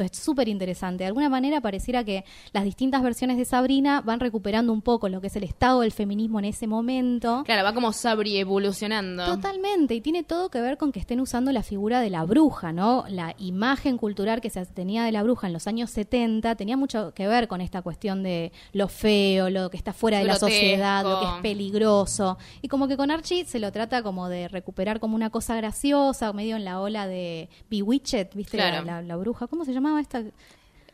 Es súper interesante. De alguna manera pareciera que las distintas versiones de Sabrina van recuperando un poco lo que es el estado del feminismo en ese momento. Claro, va como Sabri evolucionando. Totalmente, y tiene todo que ver con que estén usando la figura de la bruja, ¿no? La imagen cultural que se tenía de la bruja en los años 70 tenía mucho que ver con esta cuestión de lo feo, lo que está fuera de la sociedad, lo que es peligroso. Y como que con Archie se lo trata como de recuperar como una cosa graciosa, medio en la ola de Bewitched, ¿viste? La- Claro. La, la bruja, ¿cómo se llamaba esta?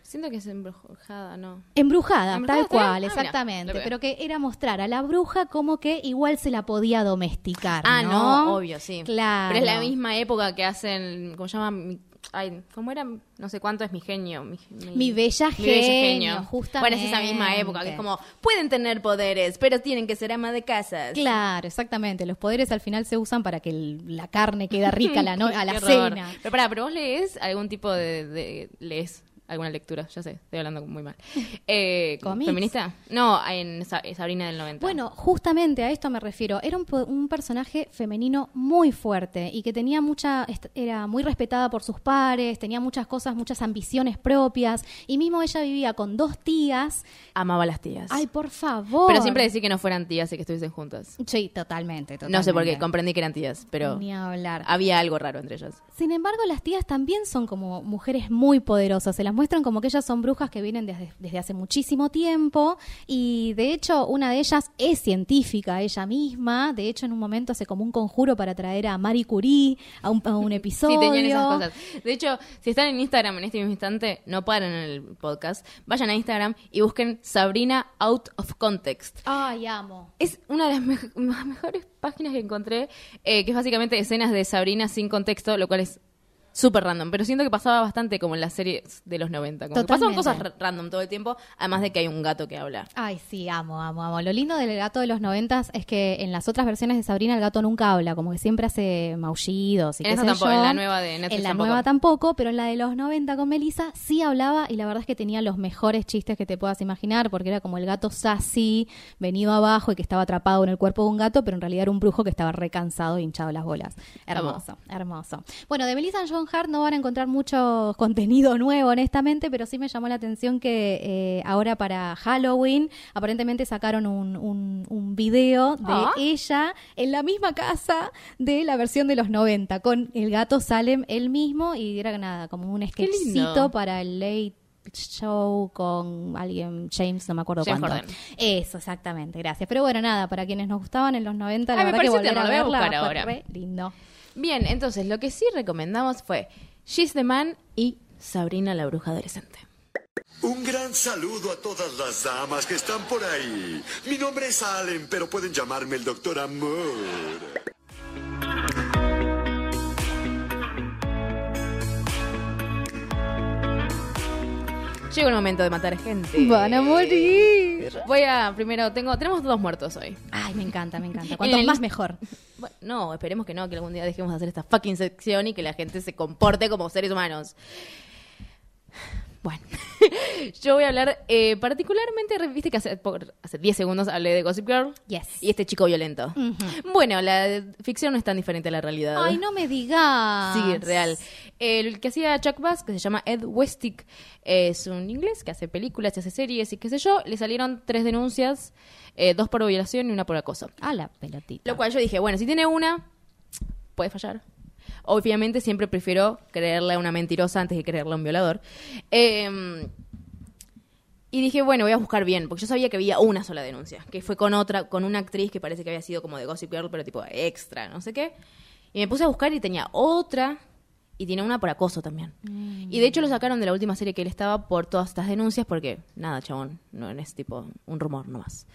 Siento que es embrujada, ¿no? Embrujada, ¿Embrujada tal cual, Ah, exactamente. pero que era mostrar a la bruja como que igual se la podía domesticar. Ah, no, no, obvio, sí. Claro. Pero es la misma época que hacen, ¿cómo se llama? Mi- Ay, ¿cómo era? No sé cuánto es mi genio. Mi, Mi bella genio, justamente. Bueno, es esa misma época que es como, pueden tener poderes, pero tienen que ser ama de casas. Claro, exactamente. Los poderes al final se usan para que el- la carne quede rica a la, [laughs] no- a la cena. Pero pará, ¿pero vos lees algún tipo de, de- lees alguna lectura? Ya sé, estoy hablando muy mal. [laughs] Eh. ¿Feminista? No, en Sa- Sabrina del 90. Bueno, justamente a esto me refiero. Era un, un personaje femenino muy fuerte y que tenía mucha, era muy respetada por sus pares, tenía muchas cosas, muchas ambiciones propias y mismo ella vivía con dos tías. amaba a las tías. Ay, por favor. pero siempre decir que no fueran tías y que estuviesen juntas. Sí, totalmente, totalmente. No sé por qué, comprendí que eran tías, pero Ni hablar. había algo raro entre ellas. Sin embargo, las tías también son como mujeres muy poderosas, se las muestran como que ellas son brujas que vienen desde, desde hace muchísimo tiempo y de hecho una de ellas es científica ella misma, de hecho en un momento hace como un conjuro para traer a Marie Curie a un, a un [laughs] episodio. Sí, tenían esas cosas. De hecho, si están en Instagram en este mismo instante, no paren en el podcast, vayan a Instagram y busquen Sabrina Out of Context. Ay, amo. Es una de las mejores páginas que encontré, eh, que es básicamente escenas de Sabrina sin contexto, lo cual es súper random. Pero siento que pasaba bastante como en las series de los 90. Como que pasaban cosas ra- random todo el tiempo, además de que hay un gato que habla. Ay, sí, amo, amo, amo. Lo lindo del gato de los noventas es que en las otras versiones de Sabrina el gato nunca habla, como que siempre hace maullidos y En qué sé tampoco, yo. en la nueva de Netflix En la tampoco. nueva tampoco, pero en la de los 90 con Melissa sí hablaba y la verdad es que tenía los mejores chistes que te puedas imaginar, porque era como el gato sassy, venido abajo y que estaba atrapado en el cuerpo de un gato, pero en realidad era un brujo que estaba recansado y hinchado las bolas. Hermoso, hermoso. Bueno, de Melissa and Hart no van a encontrar mucho [laughs] contenido nuevo, honestamente, pero sí me llamó la atención que eh, ahora para Halloween aparentemente sacaron un, un, un video de Ah. ella en la misma casa de la versión de los 90, con el gato Salem él mismo y era nada, como un lindo. sketchcito para el late show con alguien, James, no me acuerdo James cuánto. Corden. Eso, exactamente, gracias. Pero bueno, nada, para quienes nos gustaban en los 90, la Ay, me verdad que volver a a verla fue ahora. re lindo. Bien, entonces lo que sí recomendamos fue She's the Man y Sabrina la Bruja Adolescente. Un gran saludo a todas las damas que están por ahí. Mi nombre es Allen, pero pueden llamarme el Doctor Amor. Llega el momento de matar gente. Van a morir. Voy a, primero, tengo, tenemos dos muertos hoy. Ay, me encanta, me encanta. [laughs] Cuanto En el- más mejor. Bueno, no, esperemos que no, que algún día dejemos de hacer esta fucking sección y que la gente se comporte como seres humanos. Bueno, [laughs] yo voy a hablar eh, particularmente, viste que hace, por- hace 10 segundos hablé de Gossip Girl Yes. y este chico violento. Bueno, la ficción no es tan diferente a la realidad. Ay, no me digas. Sí, real. El que hacía Chuck Bass, que se llama Ed Westick, es un inglés que hace películas y hace series y qué sé yo. Le salieron tres denuncias, eh, dos por violación y una por acoso. A la pelotita. Lo cual yo dije, bueno, si tiene una, puede fallar. Obviamente siempre prefiero creerle a una mentirosa antes que creerle a un violador. Eh, y dije, bueno, voy a buscar bien, porque yo sabía que había una sola denuncia, que fue con otra, con una actriz que parece que había sido como de Gossip Girl, pero tipo extra, no sé qué. Y me puse a buscar y tenía otra, y tiene una por acoso también. Y de hecho lo sacaron de la última serie que él estaba por todas estas denuncias, porque nada, chabón, no es tipo un rumor nomás.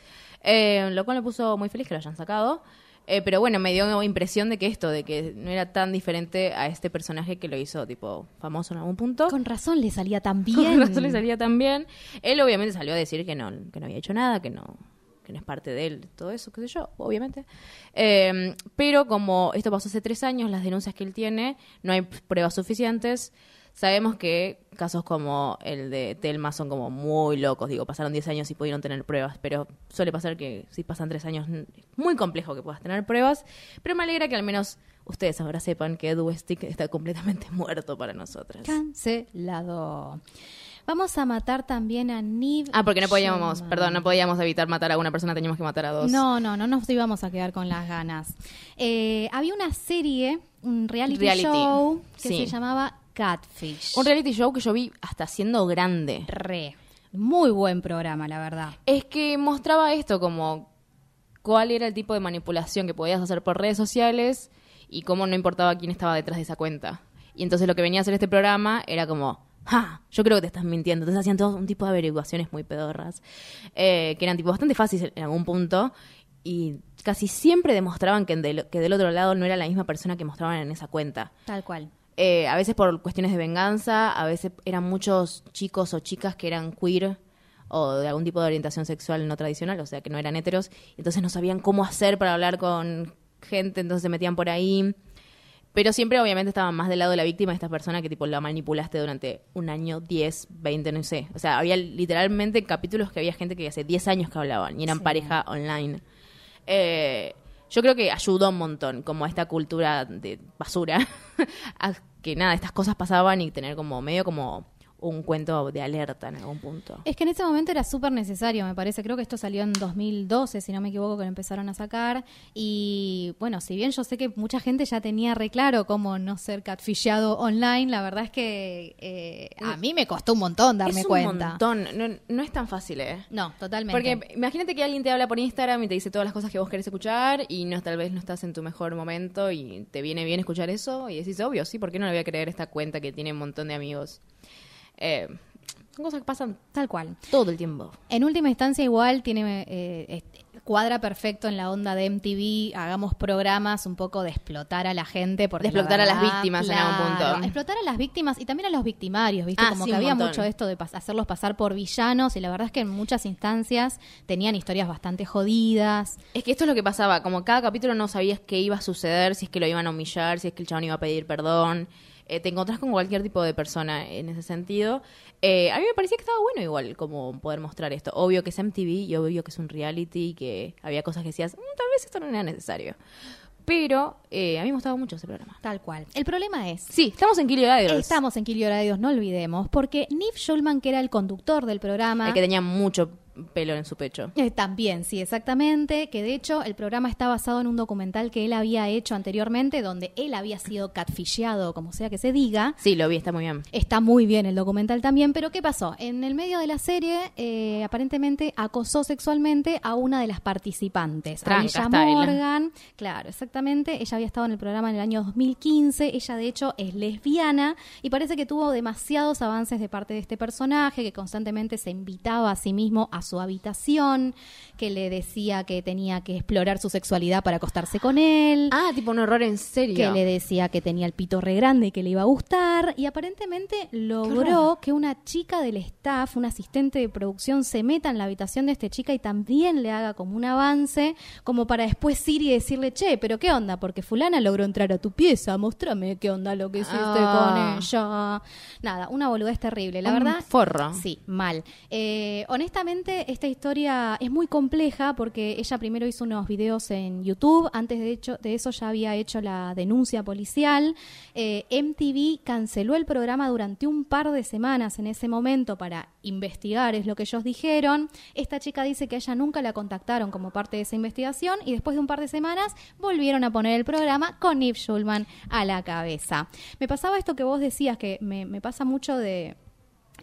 Eh, lo cual me puso muy feliz que lo hayan sacado. Eh, pero bueno, me dio impresión de que esto, de que no era tan diferente a este personaje que lo hizo tipo famoso en algún punto. Con razón le salía tan bien. [laughs] Con razón le salía tan bien. Él obviamente salió a decir que no, que no había hecho nada, que no, que no es parte de él, todo eso, qué sé yo, obviamente. Eh, pero como esto pasó hace tres años, las denuncias que él tiene, no hay pruebas suficientes. Sabemos que casos como el de Telma son como muy locos, digo, pasaron 10 años y pudieron tener pruebas, pero suele pasar que si pasan tres años es muy complejo que puedas tener pruebas, pero me alegra que al menos ustedes ahora sepan que Edu Stick está completamente [laughs] muerto para nosotras. Cancelado. Vamos a matar también a Niv. Ah, porque no podíamos, Schumann. perdón, no podíamos evitar matar a una persona, teníamos que matar a dos. No, no, no nos íbamos a quedar con las ganas. Eh, había una serie, un reality, Reality, show que sí. se llamaba Catfish. Un reality show que yo vi hasta siendo grande. Re. Muy buen programa, la verdad. Es que mostraba esto como cuál era el tipo de manipulación que podías hacer por redes sociales y cómo no importaba quién estaba detrás de esa cuenta. Y entonces lo que venía a hacer este programa era como, ¡ja! Yo creo que te estás mintiendo. Entonces hacían todo un tipo de averiguaciones muy pedorras, eh, que eran tipo bastante fáciles en algún punto. Y casi siempre demostraban que que del otro lado no era la misma persona que mostraban en esa cuenta. Tal cual. Eh, a veces por cuestiones de venganza, a veces eran muchos chicos o chicas que eran queer o de algún tipo de orientación sexual no tradicional, o sea, que no eran heteros, entonces no sabían cómo hacer para hablar con gente, entonces se metían por ahí. Pero siempre obviamente estaban más del lado de la víctima de esta persona que tipo la manipulaste durante un año, 10, 20, no sé. O sea, había literalmente capítulos que había gente que hace 10 años que hablaban y eran pareja online. Eh, yo creo que ayudó un montón, como a esta cultura de basura, [laughs] a que nada, estas cosas pasaban y tener como medio como un cuento de alerta en algún punto. Es que en ese momento era súper necesario, me parece. Creo que esto salió en 2012, si no me equivoco, que lo empezaron a sacar. Y bueno, si bien yo sé que mucha gente ya tenía re claro cómo no ser catfishado online, la verdad es que eh, a mí me costó un montón darme es un cuenta. montón, no, no es tan fácil, ¿eh? No, totalmente. Porque imagínate que alguien te habla por Instagram y te dice todas las cosas que vos querés escuchar y no tal vez no estás en tu mejor momento y te viene bien escuchar eso y decís, obvio, sí, ¿por qué no le voy a creer esta cuenta que tiene un montón de amigos? Eh, son cosas que pasan Tal cual. todo el tiempo. En última instancia, igual tiene eh, este, cuadra perfecto en la onda de MTV. Hagamos programas un poco de explotar a la gente. Porque De explotar la a las víctimas en algún punto. Explotar a las víctimas y también a los victimarios, ¿viste? Ah, Como sí, que había montón. mucho esto de pas- hacerlos pasar por villanos. Y la verdad es que en muchas instancias tenían historias bastante jodidas. Es que esto es lo que pasaba, como cada capítulo no sabías qué iba a suceder, si es que lo iban a humillar, si es que el chabón iba a pedir perdón. Eh, te encontrás con cualquier tipo de persona en ese sentido. Eh, a mí me parecía que estaba bueno igual como poder mostrar esto. Obvio que es MTV y obvio que es un reality, que había cosas que decías, "Mm, tal vez esto no era necesario. Pero eh, a mí me gustaba mucho ese programa. Tal cual. El problema es. Sí, estamos en Kill Your Idols. Estamos en Kill Your Idols, no olvidemos, porque Nif Schulman, que era el conductor del programa, El que tenía mucho pelo en su pecho. Eh, también, sí, exactamente. Que de hecho el programa está basado en un documental que él había hecho anteriormente, donde él había sido catfisheado, como sea que se diga. Sí, lo vi, está muy bien. Está muy bien el documental también, pero ¿qué pasó? En el medio de la serie, eh, aparentemente acosó sexualmente a una de las participantes, Tranca Alicia style. Morgan. Claro, exactamente. Ella había estado en el programa en el año 2015. Ella, de hecho, es lesbiana y parece que tuvo demasiados avances de parte de este personaje, que constantemente se invitaba a sí mismo a su habitación, que le decía que tenía que explorar su sexualidad para acostarse con él Ah, tipo un horror en serio. que le decía que tenía el pito re grande y que le iba a gustar y aparentemente logró que una chica del staff, un asistente de producción se meta en la habitación de este chica y también le haga como un avance como para después ir y decirle, "Che, pero qué onda, porque fulana logró entrar a tu pieza, mostrame qué onda lo que hiciste Ah. con ella." Nada, una boludez terrible, la Un verdad. forro. Sí, mal. Eh, honestamente, esta historia es muy compleja porque ella primero hizo unos videos en YouTube. Antes de, hecho, de eso ya había hecho la denuncia policial. Eh, MTV canceló el programa durante un par de semanas en ese momento para investigar, es lo que ellos dijeron. Esta chica dice que ella nunca la contactaron como parte de esa investigación y después de un par de semanas volvieron a poner el programa con Nip Schulman a la cabeza. Me pasaba esto que vos decías, que me pasa mucho de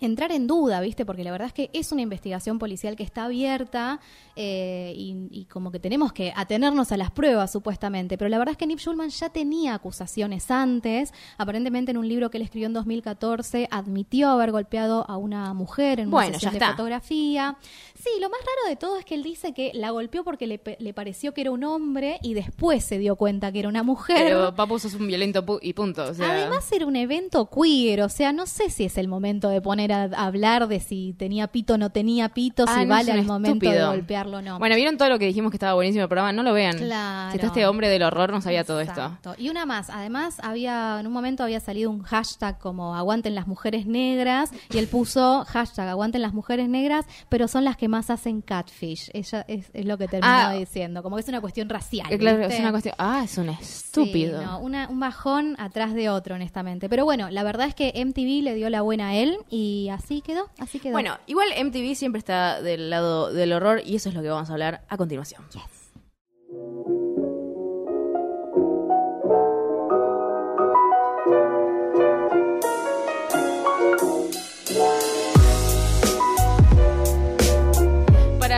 entrar en duda, ¿viste? Porque la verdad es que es una investigación policial que está abierta eh, y, y como que tenemos que atenernos a las pruebas, supuestamente. Pero la verdad es que Nip Schulman ya tenía acusaciones antes. Aparentemente en un libro que él escribió en 2014 admitió haber golpeado a una mujer en una Bueno, sesión ya de fotografía. Sí, lo más raro de todo es que él dice que la golpeó porque le, le pareció que era un hombre y después se dio cuenta que era una mujer. Pero papu sos un violento pu- y punto. O sea, Además era un evento queer, o sea, no sé si es el momento de poner a, a hablar de si tenía pito o no tenía pito, Ah, si no, vale el momento de golpearlo o no. Bueno, ¿vieron todo lo que dijimos que estaba buenísimo el programa? No lo vean. Claro. Si está este hombre del horror, no sabía todo esto. Y una más, además había en un momento había salido un hashtag como aguanten las mujeres negras y él puso hashtag aguanten las mujeres negras, pero son las que más hacen catfish. Ella es, es lo que terminó Ah. diciendo, como que es una cuestión racial. Eh, Claro, ¿viste? es una cuestión. Ah, es un estúpido. Sí, no, una- un bajón atrás de otro, honestamente. Pero bueno, la verdad es que MTV le dio la buena a él y así quedó, así quedó. Bueno, igual MTV siempre está del lado del horror y eso es lo que vamos a hablar a continuación.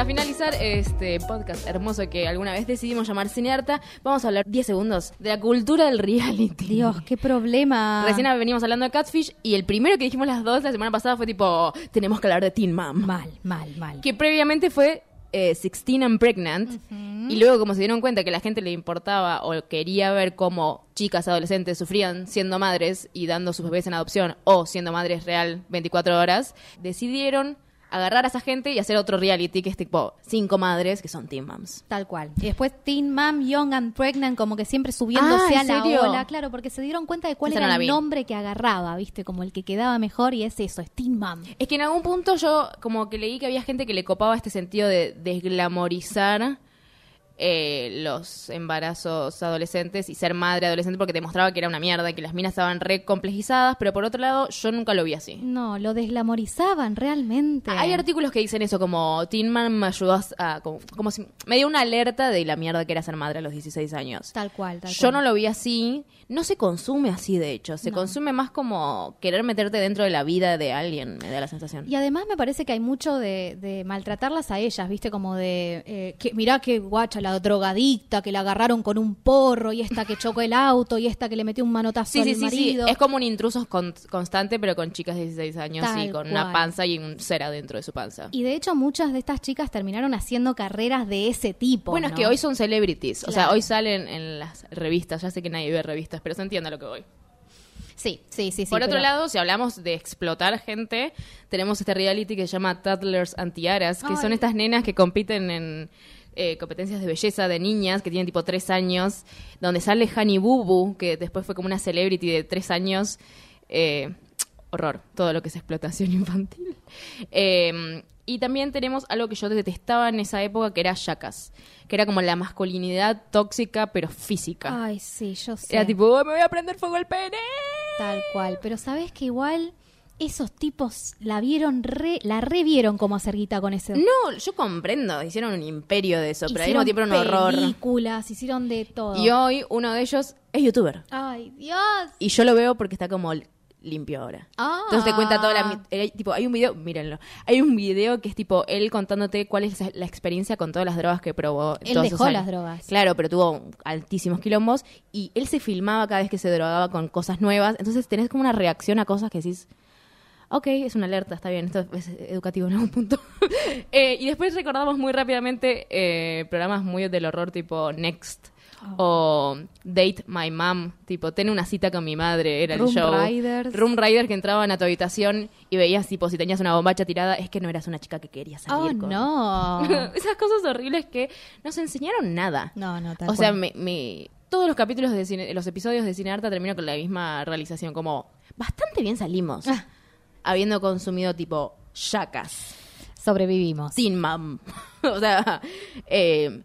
Para finalizar este podcast hermoso que alguna vez decidimos llamar Cinearta, vamos a hablar 10 segundos de la cultura del reality. Dios, qué problema. Recién venimos hablando de Catfish y el primero que dijimos las dos la semana pasada fue tipo, tenemos que hablar de Teen Mom. Mal, mal, mal. Que previamente fue eh, 16 and Pregnant. Y luego como se dieron cuenta que la gente le importaba o quería ver cómo chicas adolescentes sufrían siendo madres y dando sus bebés en adopción o siendo madres real 24 horas, decidieron agarrar a esa gente y hacer otro reality que es tipo cinco madres que son Teen Moms. Tal cual. Y después Teen Mom, Young and Pregnant, como que siempre subiéndose Ah, a ¿en la ola. Claro, porque se dieron cuenta de cuál Esa era el nombre que agarraba, ¿viste? Como el que quedaba mejor y es eso, es Teen Mom. Es que en algún punto yo como que leí que había gente que le copaba este sentido de desglamorizar eh, los embarazos adolescentes y ser madre adolescente porque te mostraba que era una mierda y que las minas estaban re complejizadas, pero por otro lado yo nunca lo vi así. No, lo desglamorizaban realmente. Hay artículos que dicen eso, como Teen Man me ayudó a... Como, como si me dio una alerta de la mierda que era ser madre a los 16 años. Tal cual, tal Yo cual. no lo vi así. No se consume así, de hecho. Se consume más como querer meterte dentro de la vida de alguien, me da la sensación. Y además me parece que hay mucho de, de maltratarlas a ellas, ¿viste? Como de, eh, que, mirá qué guacha, la drogadicta, que la agarraron con un porro, y esta que chocó el auto, y esta que le metió un manotazo Sí, al sí, sí, sí. marido. Es como un intruso con- constante, pero con chicas de 16 años y con una panza y un ser adentro de su panza. Y de hecho muchas de estas chicas terminaron haciendo carreras de ese tipo. bueno, es que hoy son celebrities. O sea, hoy salen en las revistas. Ya sé que nadie ve revistas, pero se entiende a lo que voy. Sí, sí, sí. sí Por otro pero- lado, si hablamos de explotar gente, tenemos este reality que se llama Toddlers Antiaras, que Ay. son estas nenas que compiten en eh, competencias de belleza de niñas que tienen tipo tres años, donde sale Honey Boo Boo, que después fue como una celebrity de tres años. Eh, horror, todo lo que es explotación [laughs] infantil. Eh, y también tenemos algo que yo detestaba en esa época, que era Jackass, que era como la masculinidad tóxica, pero física. Ay, sí, yo sé. Era tipo, "Oh, me voy a prender fuego el pene. Tal cual. Pero sabes que igual esos tipos la vieron re, la revieron como hacer guita con ese. No, yo comprendo, hicieron un imperio de eso, pero al mismo tiempo un horror. películas, hicieron de todo. Y hoy uno de ellos es youtuber. Ay, Dios. Y yo lo veo porque está como limpio ahora. Ah. Entonces te cuenta toda la... mi- eh, tipo, hay un video, mírenlo, hay un video que es tipo él contándote cuál es la experiencia con todas las drogas que probó. Él dejó las drogas. Claro, pero tuvo altísimos quilombos y él se filmaba cada vez que se drogaba con cosas nuevas. Entonces tenés como una reacción a cosas que decís... Ok, es una alerta, está bien, esto es educativo en algún punto. [laughs] Eh, y después recordamos muy rápidamente eh, programas muy del horror tipo Next o Date My Mom, tipo Ten una cita con mi madre, era Room el show. Riders. Room Rider que entraban a tu habitación y veías tipo si tenías una bombacha tirada, es que no eras una chica que quería salir Oh, con. no. [laughs] Esas cosas horribles que no se enseñaron nada. No, no, tal O sea, me, me- todos los capítulos de cine, los episodios de Cine Harta terminan con la misma realización, como bastante bien salimos, Ah. Habiendo consumido tipo yacas, Sobrevivimos. Teen Mom, [laughs] o sea, eh,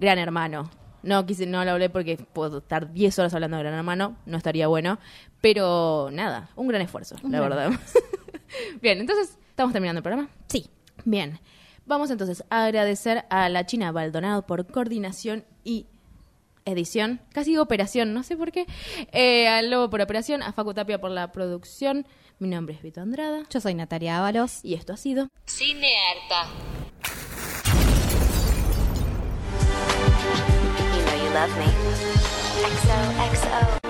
Gran Hermano. No quise, no lo hablé porque puedo estar 10 horas hablando de Gran Hermano, no estaría bueno, pero nada, un gran esfuerzo, la verdad. [laughs] bien, entonces, ¿estamos terminando el programa? Sí. Bien, vamos entonces a agradecer a la China Baldonado por coordinación y edición, casi digo operación, no sé por qué, eh, al Lobo por operación, a Facu Tapia por la producción, mi nombre es Vito Andrada Yo soy Natalia Ábalos. y esto ha sido... Cine Harta. You know you love me. XOXO.